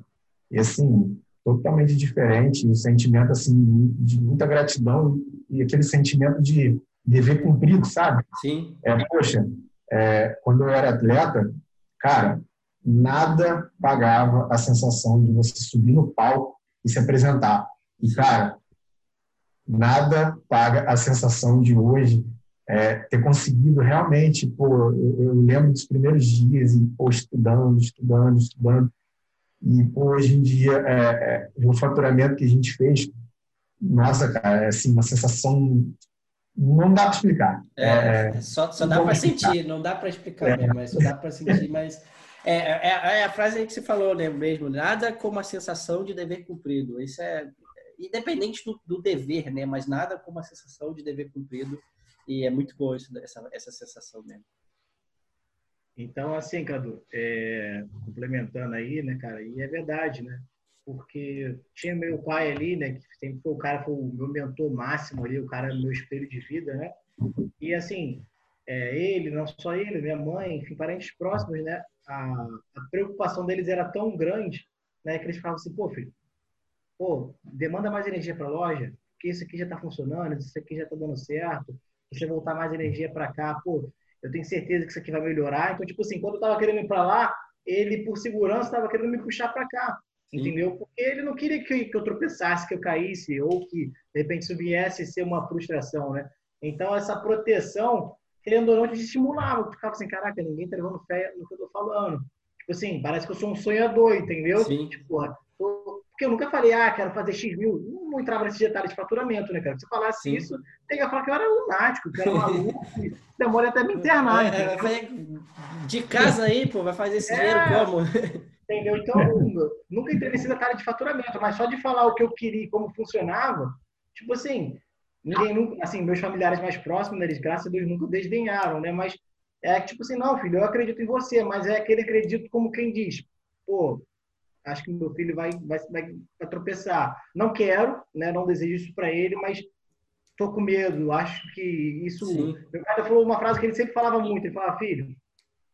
e assim, totalmente diferente, o sentimento assim de muita gratidão e aquele sentimento de dever cumprido, sabe? Sim. É, poxa, é, quando eu era atleta, cara, nada pagava a sensação de você subir no palco e se apresentar. E, cara, nada paga a sensação de hoje é, ter conseguido realmente, pô, eu, eu, lembro dos primeiros dias e, pô, estudando, estudando, estudando. E, pô, hoje em dia, é, é, o faturamento que a gente fez, nossa, cara, é assim, uma sensação não dá para explicar. É, é, só, só dá para sentir, não dá para explicar, é. mas só dá para sentir, mas é, é, é, a frase que você falou né, mesmo, nada como a sensação de dever cumprido. Isso é independente do, do, dever, né? Mas nada como a sensação de dever cumprido e é muito boa isso, essa, essa sensação mesmo. Então, assim, Cadu, é, complementando aí, né, cara, e é verdade, né? porque tinha meu pai ali, né, que sempre foi o cara, foi o meu mentor máximo ali, o cara meu espelho de vida, né? E assim, é, ele, não só ele, minha mãe, enfim, parentes próximos, né? A, a, preocupação deles era tão grande, né, que eles falavam assim, pô, filho, pô, demanda mais energia para a loja, que isso aqui já está funcionando, isso aqui já está dando certo, você voltar mais energia para cá, pô, eu tenho certeza que isso aqui vai melhorar. Então, tipo assim, quando eu estava querendo ir para lá, ele, por segurança, estava querendo me puxar para cá entendeu? Porque ele não queria que, que eu tropeçasse, que eu caísse, ou que, de repente, isso viesse ser uma frustração, né? Então, essa proteção, querendo ou não, te estimulava. Tu ficava assim, caraca, ninguém tá levando fé no que eu tô falando. Tipo assim, parece que eu sou um sonhador, entendeu? Sim. Tipo, porque eu nunca falei, ah, quero fazer X mil. Não, não entrava nesse detalhe de faturamento, né, cara? Se eu falasse Sim. isso, tem que falar que eu era lunático, que eu era maluco, demora até me internar. É, de casa aí, pô, vai fazer esse é... dinheiro como? Entendeu? Então, nunca entrei nesse detalhe de faturamento, mas só de falar o que eu queria e como funcionava, tipo assim, ninguém nunca, assim, meus familiares mais próximos, eles, graças a Deus, nunca desdenharam, né? Mas é tipo assim, não, filho, eu acredito em você, mas é aquele acredito como quem diz, pô, acho que meu filho vai, vai, vai, tropeçar. Não quero, né? Não desejo isso para ele, mas tô com medo. Acho que isso. Sim. Meu pai falou uma frase que ele sempre falava muito. Ele falava, filho,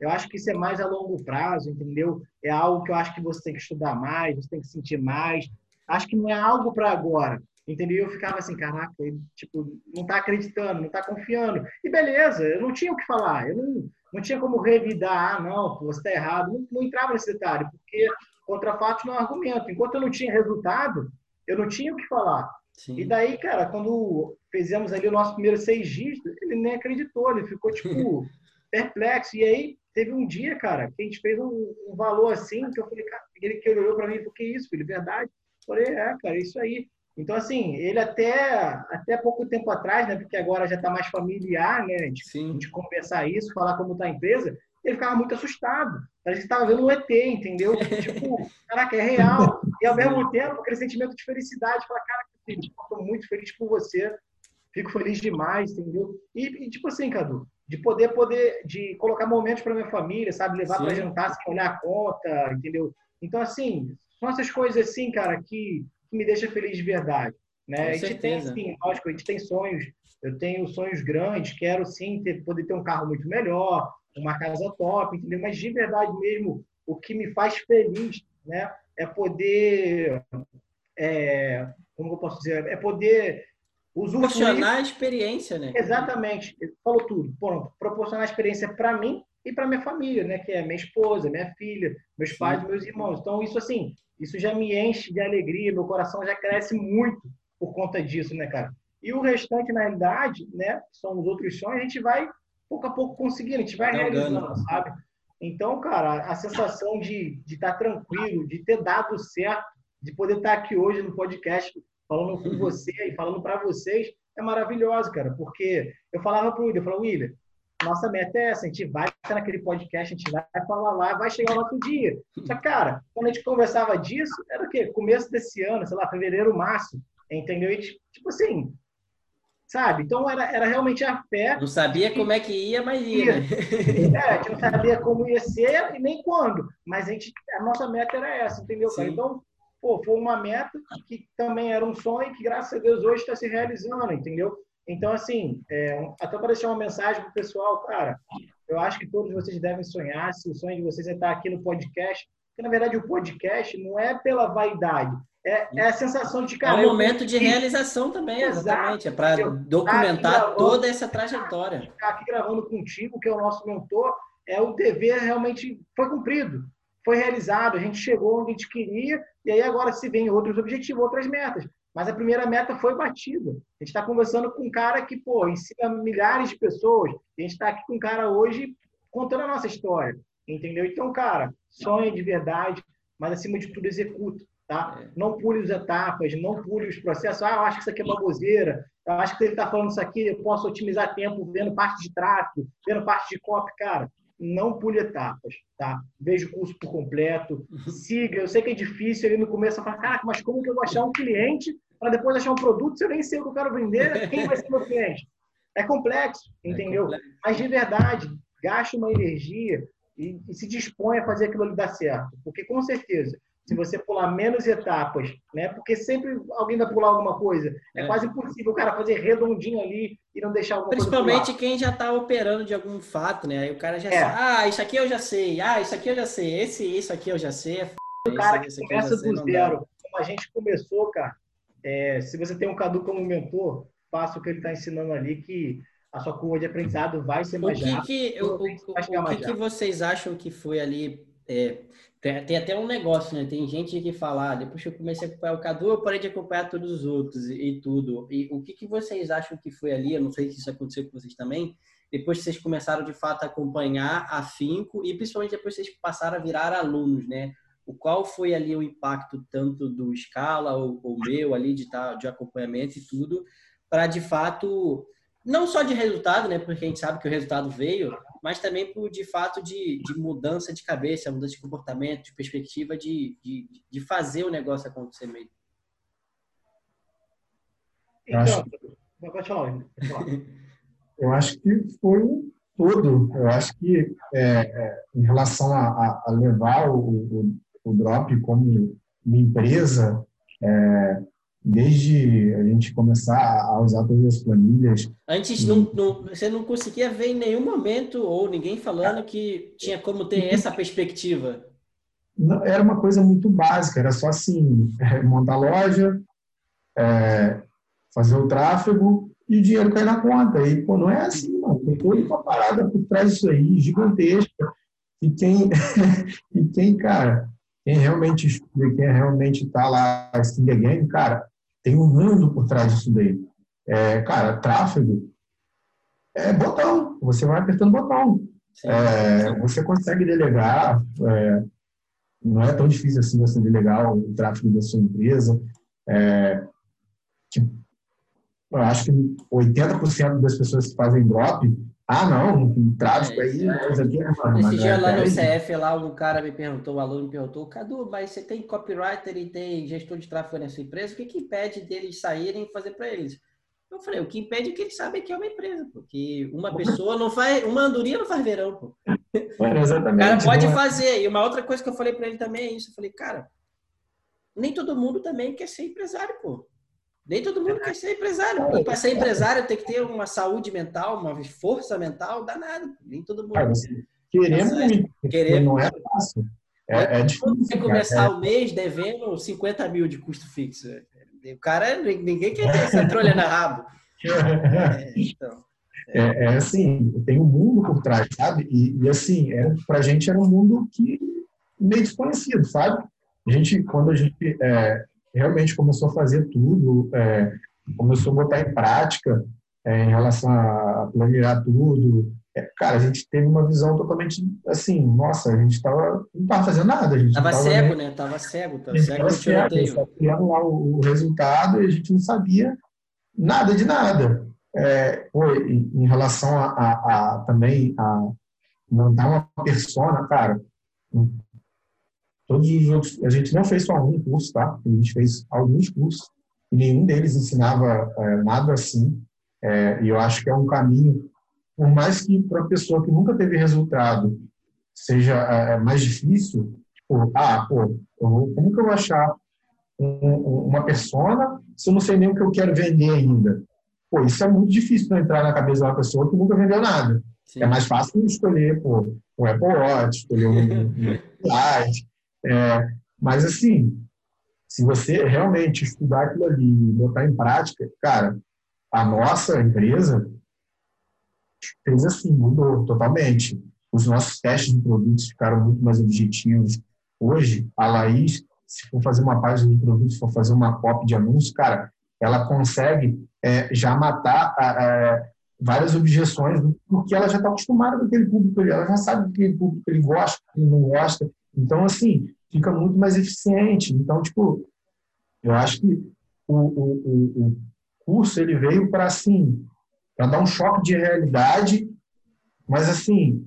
eu acho que isso é mais a longo prazo, entendeu? É algo que eu acho que você tem que estudar mais, você tem que sentir mais. Acho que não é algo para agora, entendeu? Eu ficava assim, caraca, ele, tipo, não está acreditando, não está confiando. E beleza, eu não tinha o que falar, eu não, não tinha como revidar, ah, não, você está errado. Não, não, entrava nesse detalhe, porque contra fatos não é argumento. Enquanto eu não tinha resultado, eu não tinha o que falar. Sim. E daí, cara, quando fizemos ali o nosso primeiro seis dias, ele nem acreditou, ele ficou, tipo, perplexo. E aí, Teve um dia, cara, que a gente fez um, um valor assim, que eu falei, cara, ele que olhou para mim e falou, que isso, filho, verdade? Eu falei, é, cara, isso aí. Então, assim, ele até, até pouco tempo atrás, né, porque agora já está mais familiar, né, a gente, a gente conversar isso, falar como está a empresa, ele ficava muito assustado. A gente estava vendo um ET, entendeu? tipo, caraca, é real. E ao mesmo tempo, aquele sentimento de felicidade, falar, cara, estou muito feliz por você, fico feliz demais, entendeu? E, e tipo assim, Cadu, de poder poder de colocar momentos para minha família, sabe, levar para jantar sem olhar a conta, entendeu? Então assim, são essas coisas assim, cara, que, que me deixa feliz de verdade, né? Com a gente certeza. tem, sim, lógico, a gente tem sonhos. Eu tenho sonhos grandes, quero sim ter, poder ter um carro muito melhor, uma casa top, entendeu? Mas de verdade mesmo, o que me faz feliz, né, é poder, é, como eu posso dizer, é poder Proporcionar a experiência, né? Exatamente. Falou tudo. Pronto. Proporcionar a experiência para mim e para minha família, né? Que é minha esposa, minha filha, meus pais, Sim. meus irmãos. Então, isso assim, isso já me enche de alegria, meu coração já cresce muito por conta disso, né, cara? E o restante, na realidade, né, são os outros sonhos, a gente vai pouco a pouco conseguindo, a gente vai realizando, sabe? Então, cara, a sensação de estar tá tranquilo, de ter dado certo, de poder estar tá aqui hoje no podcast falando com uhum. você e falando para vocês, é maravilhoso, cara, porque eu falava para o William, eu falava, William, nossa meta é essa, a gente vai estar naquele podcast, a gente vai falar lá, vai chegar o nosso dia. Só cara, quando a gente conversava disso, era o quê? Começo desse ano, sei lá, fevereiro, março, entendeu? E, tipo assim, sabe? Então era, era realmente a fé. Não sabia como é que ia, mas ia. Né? É, a gente não sabia como ia ser e nem quando, mas a, gente, a nossa meta era essa, entendeu? Cara? Então, pô, foi uma meta que também era um sonho que, graças a Deus, hoje está se realizando, entendeu? Então, assim, é, até para deixar uma mensagem para o pessoal, cara, eu acho que todos vocês devem sonhar, se o sonho de vocês é estar aqui no podcast, porque, na verdade, o podcast não é pela vaidade, é, é a sensação de, cara... É um momento de realização também, exatamente, é para documentar toda essa trajetória. Ficar aqui gravando contigo, que é o nosso mentor, é o dever realmente foi cumprido, foi realizado, a gente chegou onde a gente queria, e aí agora se vem outros objetivos, outras metas. Mas a primeira meta foi batida. A gente está conversando com um cara que, pô, ensina milhares de pessoas. A gente está aqui com um cara hoje contando a nossa história. Entendeu? Então, cara, sonha de verdade, mas acima de tudo executa. Tá? É. Não pule as etapas, não pule os processos. Ah, eu acho que isso aqui é baboseira. Eu acho que ele está falando isso aqui, eu posso otimizar tempo vendo parte de tráfego, vendo parte de copy. Cara, não pule etapas, tá? Veja o curso por completo, uhum. siga. Eu sei que é difícil ali no começo, você fala, caraca, mas como que eu vou achar um cliente para depois achar um produto se eu nem sei o que eu quero vender? Quem vai ser meu cliente? É complexo, é entendeu? É complexo. Mas de verdade, gaste uma energia e, e se dispõe a fazer aquilo ali dar certo. Porque com certeza, se você pular menos etapas, né? Porque sempre alguém vai pular alguma coisa. É, é. quase impossível o cara fazer redondinho ali e não deixar alguma Principalmente quem já está operando de algum fato, né? Aí o cara já é. sabe, ah, isso aqui eu já sei, ah, isso aqui eu já sei, esse isso aqui eu já sei. É o cara que começa do zero, como a gente começou, cara. É, se você tem um Cadu como mentor, faça o que ele está ensinando ali, que a sua curva de aprendizado vai ser mais o que Que, o, o, o, que, que vocês acham que foi ali é, tem, tem, até um negócio, né? Tem gente que fala, ah, depois que eu comecei a acompanhar o Cadu, eu parei de acompanhar todos os outros e, e, tudo. E o que, que vocês acham que foi ali? Eu não sei se isso aconteceu com vocês também. Depois que vocês começaram de fato a acompanhar afinco e principalmente depois que vocês passaram a virar alunos, né? O qual foi ali o impacto tanto do Scala ou, ou meu ali de, tá, de acompanhamento e tudo, para de fato não só de resultado, né? Porque a gente sabe que o resultado veio, mas também por de fato de, de mudança de cabeça, mudança de comportamento, de perspectiva de, de, de fazer o negócio acontecer mesmo. Então, pode falar, pode falar. Eu acho que foi tudo. Eu acho que é, é, em relação a, a levar o, o, o, drop como uma empresa, é, desde a gente começar a usar todas as planilhas. Antes, não, não, você não conseguia ver em nenhum momento, ou ninguém falando que tinha como ter essa perspectiva? Não, era uma coisa muito básica, era só assim, é, montar loja, é, fazer o tráfego e o dinheiro cair na conta. E, pô, não é assim, não. Tem toda uma parada por trás disso aí, gigantesca. E quem, e quem cara, quem realmente estuda, quem realmente está lá, assim, the game, cara, tem um mundo por trás disso daí. É, cara, tráfego é botão. Você vai apertando botão. É, você consegue delegar. É, não é tão difícil assim você delegar o tráfego da sua empresa. É, tipo, eu acho que 80% das pessoas que fazem drop ah, não, um tráfico é, aí, é. coisa aqui, mano? Esse dia é, lá no CF, lá, um cara me perguntou, o um aluno me perguntou, Cadu, mas você tem copywriter e tem gestor de tráfego na sua empresa, o que, que impede deles saírem e fazer para eles? Eu falei, o que impede é que eles sabem que é uma empresa, porque uma pessoa não faz, uma andorinha não faz verão, pô. exatamente. O cara pode fazer. E uma outra coisa que eu falei para ele também é isso, eu falei, cara, nem todo mundo também quer ser empresário, pô. Nem todo mundo quer ser empresário. E para ser empresário tem que ter uma saúde mental, uma força mental danada. Nem todo mundo. Ah, queremos muito. Queremos. Não é fácil. É, é difícil. Você começar é... o mês devendo 50 mil de custo fixo. O cara, ninguém quer ter essa trolha na rabo. É, então, é. é, é, assim, tem um mundo por trás, sabe? E, e assim, é, para a gente era um mundo que meio desconhecido, sabe? A gente, quando a gente é, realmente começou a fazer tudo, é, começou a botar em prática é, em relação a planejar tudo, é, cara, a gente teve uma visão totalmente assim, nossa, a gente estava não estava fazendo nada. A gente tava, tava cego, né? Tava cego, tava cego tava cego, criando lá o, o, resultado e a gente não sabia nada de nada. É, em, em, relação a, a, a, também a montar uma persona, cara, todos os outros, a gente não fez só um curso, tá? A gente fez alguns cursos e nenhum deles ensinava é, nada assim. É, e eu acho que é um caminho por mais que para a pessoa que nunca teve resultado seja é, é, mais difícil, tipo, ah, pô, vou, como que eu vou achar um, uma persona se eu não sei nem o que eu quero vender ainda? Pô, isso é muito difícil para entrar na cabeça de uma pessoa que nunca vendeu nada. Sim. É mais fácil escolher pô, um Apple Watch, escolher um, um Light. É, mas, assim, se você realmente estudar aquilo ali e botar em prática, cara, a nossa empresa, fez assim, mudou totalmente. Os nossos testes de produtos ficaram muito mais objetivos. Hoje, a Laís, se for fazer uma página de produtos, se for fazer uma copy de anúncio, cara, ela consegue é, já matar é, várias objeções, porque ela já está acostumada com aquele público, ela já sabe que público ele gosta, que ele não gosta. Então, assim, fica muito mais eficiente. Então, tipo, eu acho que o, o, o, curso ele veio para, assim, para dar um choque de realidade, mas assim,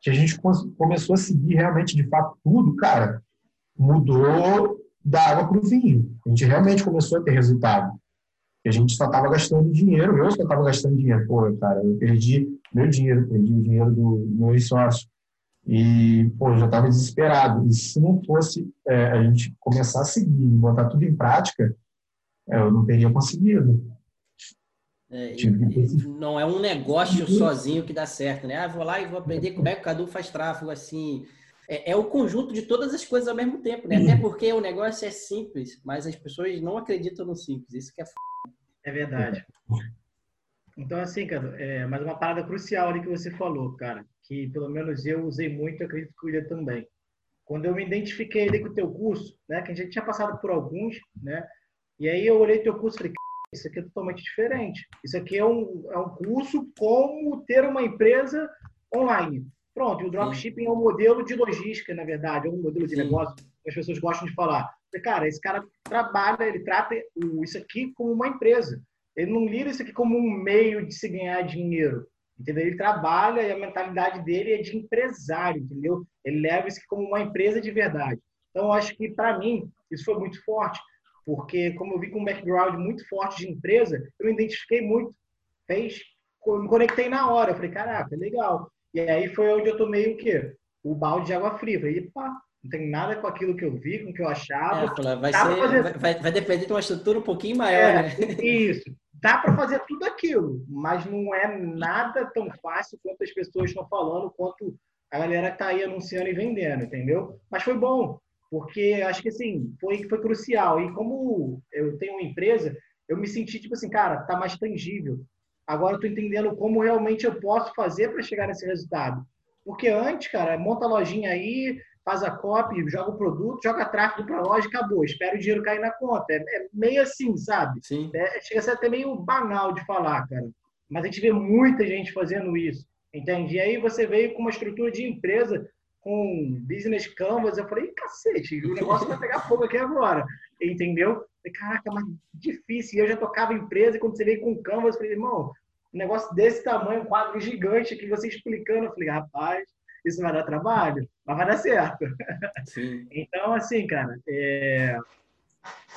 que a gente começou a seguir realmente de fato tudo, cara, mudou da água para o vinho. A gente realmente começou a ter resultado. A gente só estava gastando dinheiro, eu só estava gastando dinheiro. Pô, cara, eu perdi meu dinheiro, perdi o dinheiro do meu sócio. E, pô, eu já estava desesperado. E se não fosse é, a gente começar a seguir, botar tudo em prática, é, eu não teria conseguido. É, não é um negócio sozinho que dá certo, né? Ah, vou lá e vou aprender como é que o Cadu faz tráfego, assim. É, é o conjunto de todas as coisas ao mesmo tempo, né? Até porque o negócio é simples, mas as pessoas não acreditam no simples. Isso que é f... É verdade. Então, assim, cara, é, mas uma parada crucial ali que você falou, cara, que pelo menos eu usei muito, eu acredito que o William também. Quando eu me identifiquei ali com o teu curso, né, que a gente tinha passado por alguns, né, e aí eu olhei teu curso e falei, isso aqui é totalmente diferente. Isso aqui é um, é um curso como ter uma empresa online. Pronto, e o dropshipping é um modelo de logística, na verdade, é um modelo de Sim. negócio que as pessoas gostam de falar. Cara, esse cara trabalha, ele trata isso aqui como uma empresa. Ele não lida isso aqui como um meio de se ganhar dinheiro. Entendeu? Ele trabalha e a mentalidade dele é de empresário, entendeu? Ele leva isso como uma empresa de verdade. Então, eu acho que, para mim, isso foi muito forte porque como eu vi com um background muito forte de empresa, eu me identifiquei muito, fez, me conectei na hora, eu falei, caraca, legal. E aí foi onde eu tomei o quê? O balde de água fria. Eu falei, pá, não tem nada com aquilo que eu vi, com o que eu achava. É, vai, ser, vai, vai, depender de uma estrutura um pouquinho maior, é, né? Isso. Dá para fazer tudo aquilo, mas não é nada tão fácil quanto as pessoas estão falando, quanto a galera está aí anunciando e vendendo, entendeu? Mas foi bom, porque acho que assim foi foi crucial. E como eu tenho uma empresa eu me senti tipo assim cara tá mais tangível. Agora eu tô entendendo como realmente eu posso fazer para chegar nesse resultado. Porque antes cara monta a lojinha aí faz a copy joga o produto joga tráfego para loja e acabou. Espera o dinheiro cair na conta. É, é meio assim sabe? Sim. É, chega a ser até meio banal de falar cara. Mas a gente vê muita gente fazendo isso entende? E aí você veio com uma estrutura de empresa com business canvas, eu falei, cacete, o negócio vai pegar fogo aqui agora, entendeu? Falei, caraca, mas difícil, e eu já tocava empresa, e quando você veio com canvas, eu falei, irmão, um negócio desse tamanho, um quadro gigante aqui, você explicando, eu falei, rapaz, isso vai dar trabalho, mas vai dar certo. Sim. então, assim, cara, é...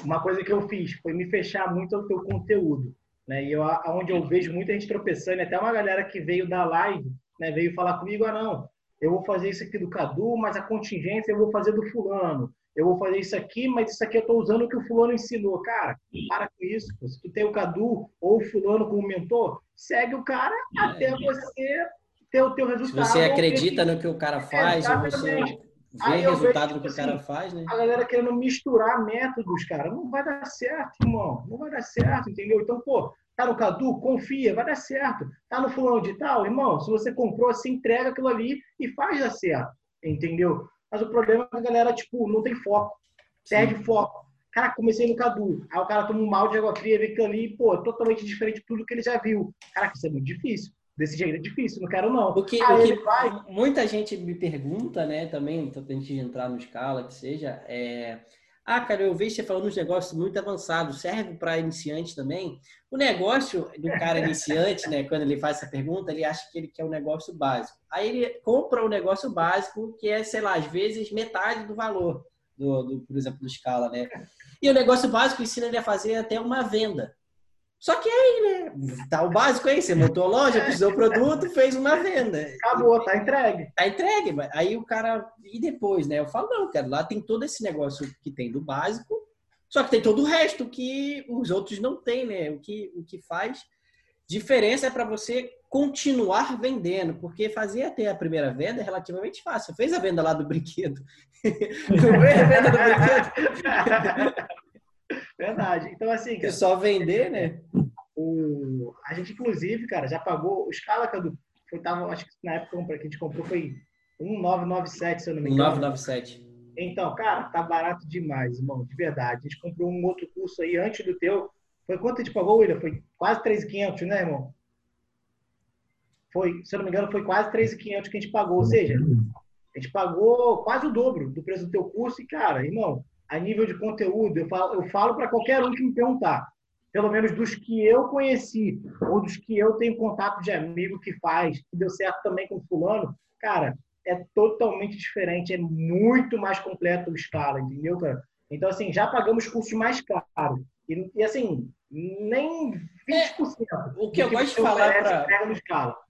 uma coisa que eu fiz foi me fechar muito ao teu conteúdo, né? E eu, onde eu vejo muita gente tropeçando, até uma galera que veio da live, né, veio falar comigo, ah, não, eu vou fazer isso aqui do Cadu, mas a contingência eu vou fazer do fulano. Eu vou fazer isso aqui, mas isso aqui eu estou usando o que o fulano ensinou. Cara, para com isso. Se tu tem o Cadu ou o fulano como mentor, segue o cara até é. você ter o teu resultado. Se você acredita no que o cara faz, ou você vê Aí resultado do que tipo, o cara assim, faz, né? A galera querendo misturar métodos, cara. Não vai dar certo, irmão. Não vai dar certo, entendeu? Então, pô, Tá no Cadu? Confia, vai dar certo. Tá no fulano de tal? Irmão, se você comprou, você entrega aquilo ali e faz dar certo. Entendeu? Mas o problema é que a galera, tipo, não tem foco. Perde Sim. foco. Cara, comecei no Cadu. Aí o cara toma um mal de água fria, vê aquilo ali, pô, totalmente diferente de tudo que ele já viu. Cara, isso é muito difícil. Desse jeito. É difícil, não quero não. Porque, Aí porque vai... muita gente me pergunta, né, também, então, antes de entrar no escala, que seja, é... Ah, cara, eu vejo você falando uns negócios muito avançados, serve para iniciante também? O negócio do cara iniciante, né, quando ele faz essa pergunta, ele acha que ele quer um negócio básico. Aí ele compra um negócio básico que é, sei lá, às vezes metade do valor do, do por exemplo, do escala, né? E o negócio básico ensina ele a fazer até uma venda. Só que aí, né? Tá o básico aí, você montou a loja, precisou do produto, fez uma venda. Acabou, tá entregue. Tá entregue. Aí o cara. E depois, né? Eu falo, não, cara, lá tem todo esse negócio que tem do básico, só que tem todo o resto que os outros não têm, né? O que, o que faz diferença é para você continuar vendendo, porque fazer até a primeira venda é relativamente fácil. Fez a venda lá do brinquedo. Não fez a venda do brinquedo. Verdade. Então, assim. Cara, é só vender, né? O, a gente, inclusive, cara, já pagou. O Scala, quando foi, tava, acho que na época que a gente comprou foi 1997, se eu não me engano. 1997. Então, cara, tá barato demais, irmão, de verdade. A gente comprou um outro curso aí antes do teu. Foi quanto a gente pagou, William? Foi quase 3.500, né, irmão? Foi, se eu não me engano, foi quase 3.500 que a gente pagou. Ou seja, a gente pagou quase o dobro do preço do teu curso. E, cara, irmão, a nível de conteúdo, eu falo, eu falo para qualquer um que me perguntar, pelo menos dos que eu conheci, ou dos que eu tenho contato de amigo que faz, que deu certo também com fulano, cara, é totalmente diferente, é muito mais completo o escala, entendeu, cara? Então, assim, já pagamos cursos mais caros. E, e assim, nem 20%. É, o que eu gosto de falar para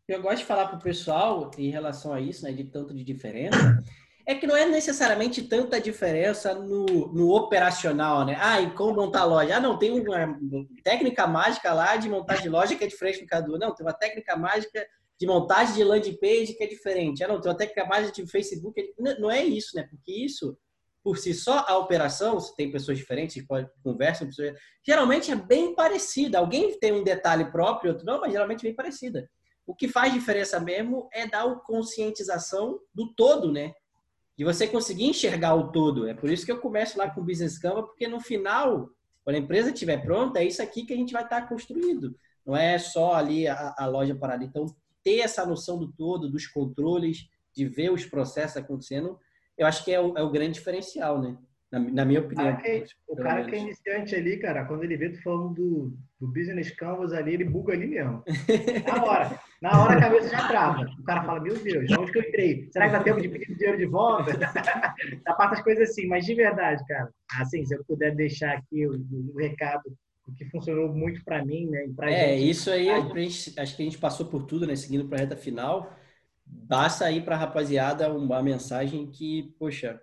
eu gosto de falar para o pessoal em relação a isso, né, de tanto de diferença, é que não é necessariamente tanta diferença no, no operacional, né? Ah, e como montar loja? Ah, não, tem uma técnica mágica lá de montagem de loja que é diferente do Cadu. Não, tem uma técnica mágica de montagem de landing page que é diferente. Ah, não, tem uma técnica mágica de Facebook. Não é isso, né? Porque isso, por si só, a operação, se tem pessoas diferentes que conversam, geralmente é bem parecida. Alguém tem um detalhe próprio, outro não, mas geralmente é bem parecida. O que faz diferença mesmo é dar a conscientização do todo, né? De você conseguir enxergar o todo. É por isso que eu começo lá com o Business Canva, porque no final, quando a empresa estiver pronta, é isso aqui que a gente vai estar construindo. Não é só ali a, a loja parada. Então, ter essa noção do todo, dos controles, de ver os processos acontecendo, eu acho que é o, é o grande diferencial, né? Na, na minha opinião. Ah, o cara menos. que é iniciante ali, cara, quando ele vê tu falando do, do Business Canvas ali, ele buga ali mesmo. Na hora. Na hora a cabeça já trava. O cara fala, meu Deus, onde que eu entrei? Será que dá tempo de pedir dinheiro de volta? Tapata as coisas assim, mas de verdade, cara. Assim, se eu puder deixar aqui o, o recado o que funcionou muito para mim, né? É, gente. isso aí, gente, acho que a gente passou por tudo, né? Seguindo para a reta final. Basta aí para a rapaziada uma mensagem que, poxa,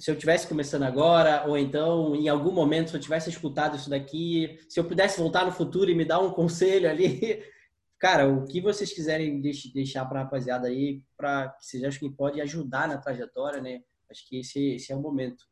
se eu tivesse começando agora, ou então em algum momento, se eu tivesse escutado isso daqui, se eu pudesse voltar no futuro e me dar um conselho ali, cara, o que vocês quiserem deixar para a rapaziada aí, para que vocês acham que pode ajudar na trajetória, né? Acho que esse, esse é o momento.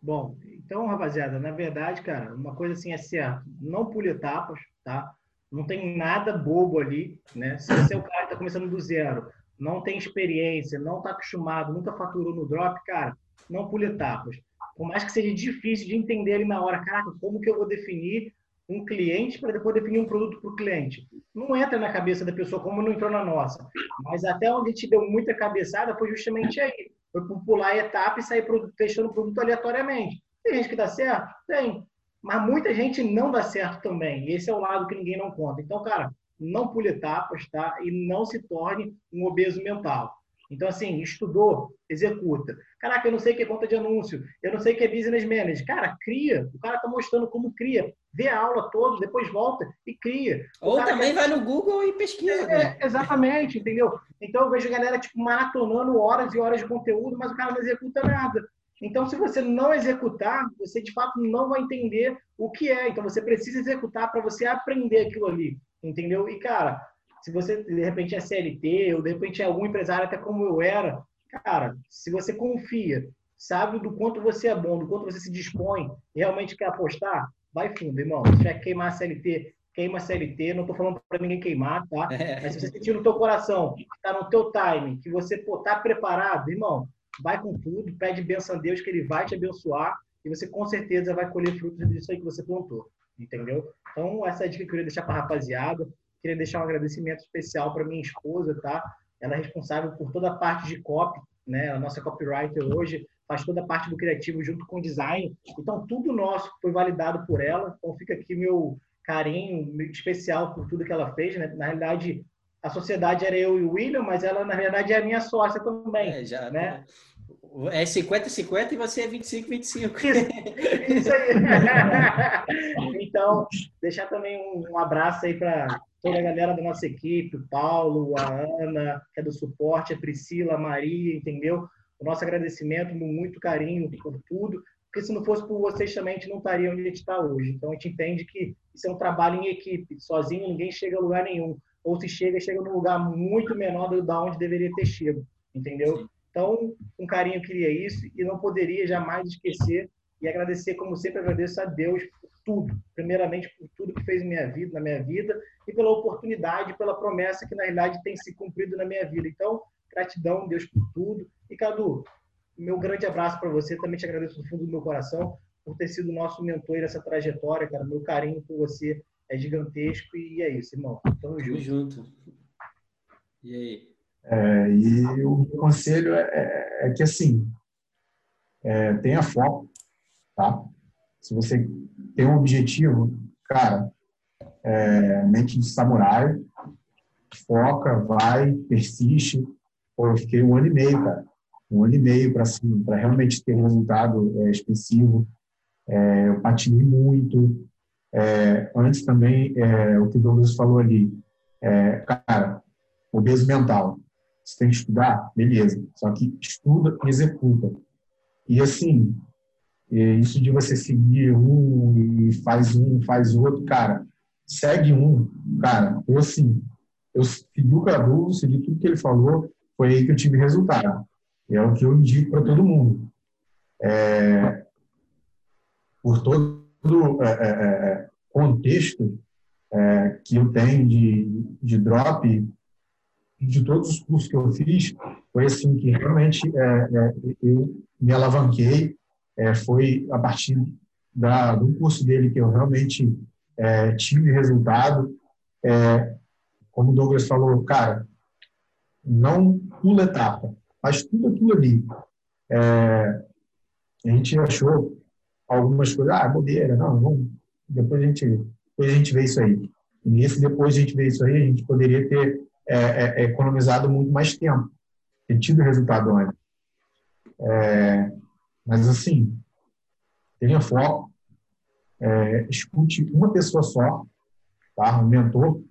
Bom, então, rapaziada, na verdade, cara, uma coisa assim é certo, não pule etapas, tá? Não tem nada bobo ali, né? Se é o cara que está começando do zero, não tem experiência, não está acostumado, nunca faturou no drop, cara, não pule etapas. Por mais que seja difícil de entender ali na hora, caraca, como que eu vou definir um cliente para depois definir um produto para o cliente? Não entra na cabeça da pessoa como não entrou na nossa. Mas até onde a gente deu muita cabeçada foi justamente aí. Foi por pular a etapa e sair testando o produto aleatoriamente. Tem gente que dá certo? Tem. Mas muita gente não dá certo também. Esse é o lado que ninguém não conta. Então, cara, não pule etapas, tá? E não se torne um obeso mental. Então, assim, estudou, executa. Caraca, eu não sei o que é conta de anúncio, eu não sei o que é business manager. Cara, cria. O cara está mostrando como cria. Vê a aula toda, depois volta e cria. O Ou também quer... vai no Google e pesquisa. É, né? exatamente, entendeu? Então eu vejo a galera tipo, maratonando horas e horas de conteúdo, mas o cara não executa nada. Então, se você não executar, você de fato não vai entender o que é. Então, você precisa executar para você aprender aquilo ali, entendeu? E, cara, se você de repente é CLT ou de repente é algum empresário até como eu era, cara, se você confia, sabe do quanto você é bom, do quanto você se dispõe realmente quer apostar, vai fundo, irmão. Se tiver que queimar a CLT, queima a CLT. Não estou falando para ninguém queimar, tá? É. Mas se você sentir no teu coração, está no teu time, que você pô, tá preparado, irmão, vai com tudo, pede bênção a Deus que Ele vai te abençoar e você com certeza vai colher frutos disso aí que você plantou, entendeu? Então, essa é a dica que eu queria deixar para a rapaziada queria deixar um agradecimento especial para minha esposa, tá? Ela é responsável por toda a parte de copy, né? A nossa copywriter hoje faz toda a parte do criativo junto com o design. Então, tudo nosso foi validado por ela. Então, fica aqui meu carinho especial por tudo que ela fez, né? Na realidade, a sociedade era eu e o William, mas ela, na verdade, é a minha sócia também, é, já, né? É 50-50 e você é 25-25. Isso, isso aí. então, deixar também um, um abraço aí para toda a galera da nossa equipe, o Paulo, a Ana, que é do suporte, a Priscila, a Maria, entendeu? O nosso agradecimento, muito carinho por tudo, porque se não fosse por vocês também, a gente não estaria onde a gente está hoje. Então, a gente entende que isso é um trabalho em equipe, sozinho ninguém chega a lugar nenhum ou se chega, chega num lugar muito menor do da onde deveria ter chegado, entendeu? Então, com carinho, eu queria isso e não poderia jamais esquecer e agradecer, como sempre agradeço a Deus por tudo. Primeiramente, por tudo que fez na minha vida, na minha vida e pela oportunidade, pela promessa que, na realidade, tem se cumprido na minha vida. Então, gratidão, Deus, por tudo. E, Cadu, meu grande abraço para você. Também te agradeço do fundo do meu coração por ter sido nosso mentor nessa trajetória, cara. Meu carinho por você é gigantesco e é isso, irmão. Tamo junto. junto. E aí? É, e o meu conselho é, é, é que, assim, é, tenha foco, tá? Se você tem um objetivo, cara, é, mente de samurai, foca, vai, persiste. Pô, eu fiquei um ano e meio, cara. Um ano e meio para assim, realmente ter um resultado é, expressivo. É, eu patinei muito, é, antes também, é, o que o Douglas falou ali, é, cara, obeso mental, você tem que estudar? Beleza, só que estuda e executa. E assim, isso de você seguir um e faz um, faz outro, cara, segue um, cara, eu assim, eu segui o Cadu, segui tudo que ele falou, foi aí que eu tive resultado. É o que eu indico para todo mundo. É, por todo é, é, é, contexto é, que eu tenho de, de drop, de todos os cursos que eu fiz, foi assim que realmente eu me alavanquei. Foi a partir da, do curso dele que eu realmente tive resultado. como o Douglas falou, cara, não pula etapa, faz tudo aquilo ali. É, a gente achou algumas coisas, ah, bobeira, não, não, depois a gente, depois a gente vê isso aí. E depois a gente vê isso aí, a gente poderia ter é, é, é economizado muito mais tempo, ter tido resultado antes. É, mas assim, tenha foco, é, escute uma pessoa só, tá? um mentor,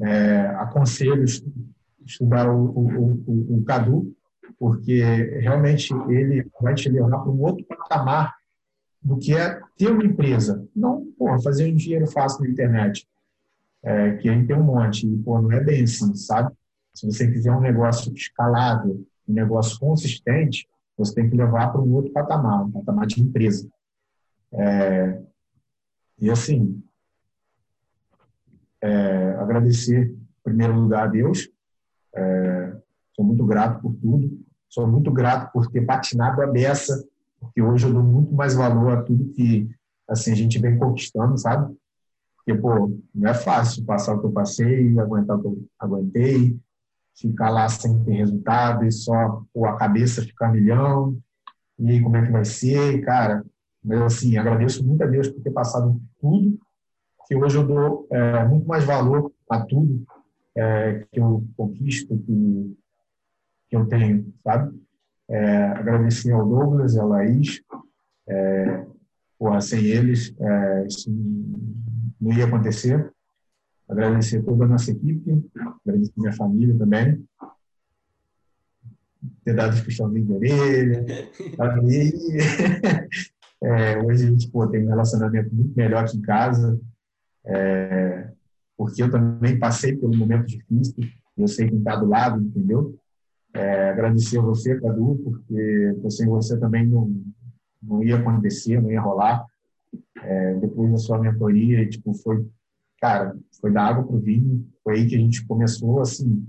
é, aconselho estudar o, o, o, o Cadu, porque realmente ele vai te levar para um outro patamar do que é ter uma empresa. Não, porra, fazer um dinheiro fácil na internet. É, que a gente tem um monte. E, não é bem assim, sabe? Se você quiser um negócio escalável, um negócio consistente, você tem que levar para um outro patamar, um patamar de empresa. É, e assim, é, agradecer, em primeiro lugar, a Deus. É, sou muito grato por tudo. Sou muito grato por ter patinado a beça porque hoje eu dou muito mais valor a tudo que assim a gente vem conquistando, sabe? Porque, pô, não é fácil passar o que eu passei, aguentar o que eu aguentei, ficar lá sem ter resultado e só pô, a cabeça ficar milhão, e aí como é que vai ser, cara. Mas, assim, agradeço muito a Deus por ter passado tudo, que hoje eu dou é, muito mais valor a tudo é, que eu conquisto, que, que eu tenho, sabe? É, agradecer ao Douglas e ao Laís. É, porra, sem eles, é, isso não ia acontecer. Agradecer toda a nossa equipe, agradecer minha família também. Ter dado os puxãozinhos de orelha. É, hoje a gente pô, tem um relacionamento muito melhor aqui em casa, é, porque eu também passei pelo momento difícil, eu sei quem está do lado, entendeu? É, agradecer a você, Cadu, porque sem você também não, não ia acontecer, não ia rolar. É, depois da sua mentoria, tipo, foi, cara, foi da água pro vinho. Foi aí que a gente começou, assim.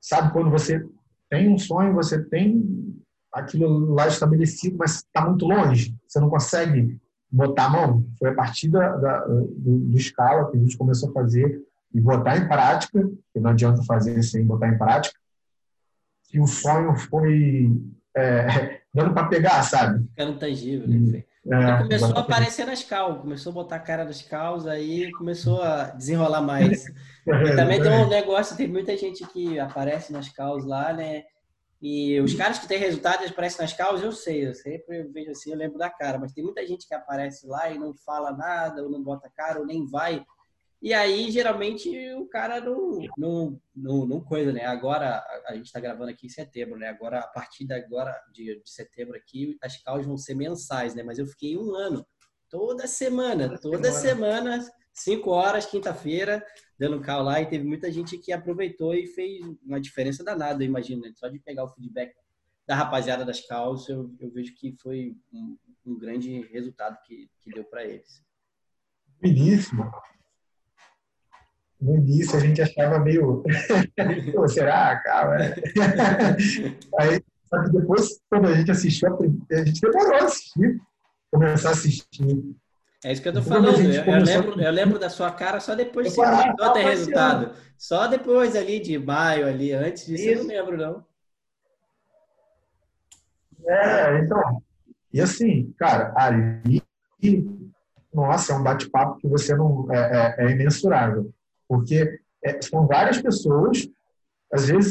Sabe quando você tem um sonho, você tem aquilo lá estabelecido, mas está muito longe, você não consegue botar a mão. Foi a partir da, da do, do, escala que a gente começou a fazer e botar em prática, que não adianta fazer sem botar em prática. E o sonho foi é, dando para pegar, sabe? Ficando tangível, né? É, começou a aparecer nas cal, começou a botar a cara nas caus, aí começou a desenrolar mais. e também tem um negócio, tem muita gente que aparece nas caus lá, né? E os caras que têm resultados aparecem nas causas, eu sei, eu sempre vejo assim, eu lembro da cara, mas tem muita gente que aparece lá e não fala nada, ou não bota cara, ou nem vai. E aí, geralmente, o cara não, não, não, não coisa, né? Agora, a gente está gravando aqui em setembro, né? Agora, a partir de agora, de, de setembro aqui, as causas vão ser mensais, né? Mas eu fiquei um ano, toda semana, toda, semana. semana, cinco horas, quinta-feira, dando cal lá e teve muita gente que aproveitou e fez uma diferença danada, eu imagino, né? Só de pegar o feedback da rapaziada das causas, eu, eu vejo que foi um, um grande resultado que, que deu para eles. Belíssimo. No início a gente achava meio. Pô, será, cara? Aí, só que depois, quando a gente assistiu, a gente demorou a assistir, começar a assistir. É isso que eu tô falando. Eu, eu, lembro, eu lembro da sua cara só depois de você começou a ter resultado. Só depois ali de maio, ali, antes disso, isso. eu não lembro, não. É, então. E assim, cara, ali, nossa, é um bate-papo que você não. É, é, é imensurável. Porque é, são várias pessoas, às vezes,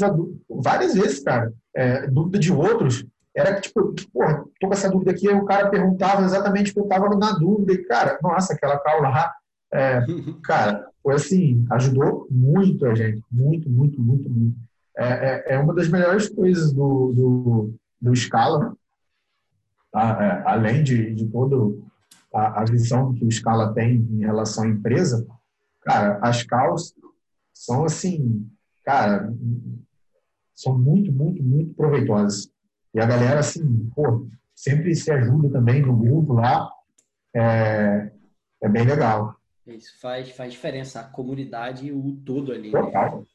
várias vezes, cara, é, dúvida de outros, era que, tipo, porra, tô com essa dúvida aqui, aí o cara perguntava exatamente o que eu tava na dúvida, e, cara, nossa, aquela cal lá, é, cara, foi assim, ajudou muito a gente, muito, muito, muito, muito. É, é, é uma das melhores coisas do, do, do Scala, tá? É, além de, de toda a, a visão que o Scala tem em relação à empresa, cara, as caus são assim, cara, são muito, muito, muito proveitosas. E a galera, assim, pô, sempre se ajuda também no grupo lá. É, é bem legal. Isso faz, faz diferença, a comunidade e o todo ali. Né? Total. Né?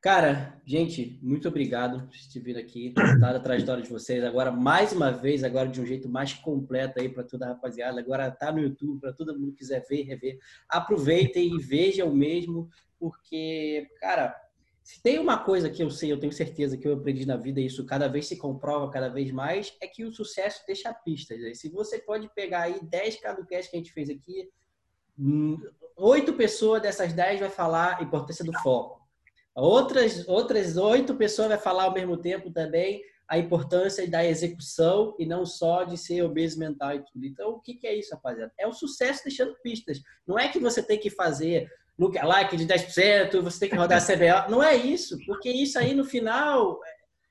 Cara, gente, muito obrigado por ter vindo aqui, contar a trajetória de vocês. Agora, mais uma vez, agora de um jeito mais completo aí para toda a rapaziada. Agora tá no YouTube, para todo mundo que quiser ver, rever. Aproveitem e vejam mesmo, porque, cara, se tem uma coisa que eu sei, eu tenho certeza que eu aprendi na vida, e isso cada vez se comprova cada vez mais, é que o sucesso deixa pistas. Né? Se você pode pegar aí 10 caducasts que a gente fez aqui, hum, oito pessoas dessas 10 vai falar importância do foco. Outras outras oito pessoas vai falar ao mesmo tempo também a importância da execução e não só de ser obeso mental e tudo. Então, o que, que é isso, rapaziada? É o sucesso deixando pistas. Não é que você tem que fazer like de 10%, você tem que rodar a CBO. Não é isso, porque isso aí no final,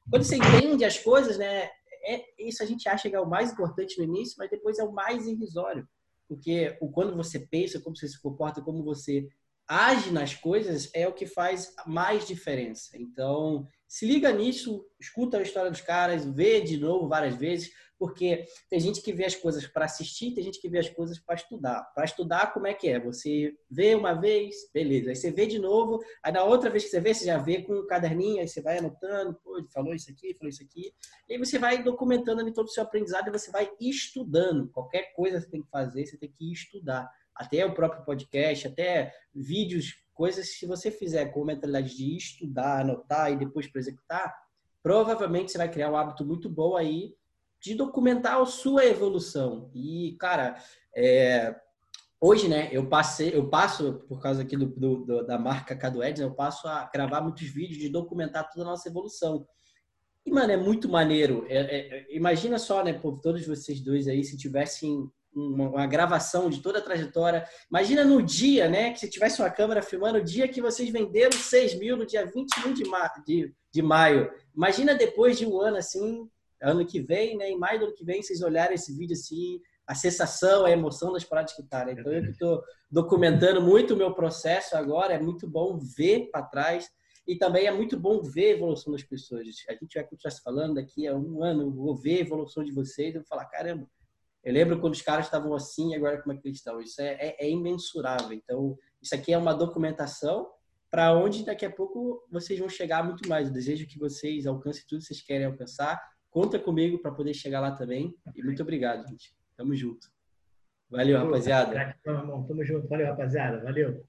quando você entende as coisas, né? É, isso a gente acha que é o mais importante no início, mas depois é o mais irrisório. Porque o quando você pensa, como você se comporta, como você age nas coisas é o que faz mais diferença. Então, se liga nisso, escuta a história dos caras, vê de novo várias vezes, porque tem gente que vê as coisas para assistir, tem gente que vê as coisas para estudar. Para estudar, como é que é? Você vê uma vez, beleza. Aí você vê de novo, aí na outra vez que você vê, você já vê com um caderninho, aí você vai anotando, pô, ele falou isso aqui, falou isso aqui. E aí você vai documentando ali todo o seu aprendizado e você vai estudando. Qualquer coisa que você tem que fazer, você tem que estudar. Até o próprio podcast, até vídeos, coisas, se você fizer com a mentalidade de estudar, anotar e depois para executar, provavelmente você vai criar um hábito muito bom aí de documentar a sua evolução. E, cara, é, hoje, né, eu passei, eu passo, por causa aqui do, do da marca Cado Eds, eu passo a gravar muitos vídeos de documentar toda a nossa evolução. E, mano, é muito maneiro. É, é, imagina só, né, por todos vocês dois aí, se tivessem uma, uma, gravação de toda a trajetória. Imagina no dia, né, que se tivesse uma câmera filmando o dia que vocês venderam 6 mil, no dia 21 de, ma de, de maio. Imagina depois de um ano assim, ano que vem, né? Em maio do ano que vem, vocês olharem esse vídeo assim, a sensação, a emoção das paradas que tá, né? Então eu que estou documentando muito o meu processo agora, é muito bom ver para trás e também é muito bom ver a evolução das pessoas. A gente vai continuar se falando daqui a um ano, vou ver a evolução de vocês, eu vou falar, caramba, eu lembro quando os caras estavam assim, agora como é que eles estão. Isso é, é, é imensurável. Então, isso aqui é uma documentação para onde daqui a pouco vocês vão chegar muito mais. Eu desejo que vocês alcancem tudo que vocês querem alcançar Conta comigo para poder chegar lá também. E muito obrigado, gente. Tamo junto. Valeu, rapaziada. Tamo junto. Valeu, rapaziada. Valeu.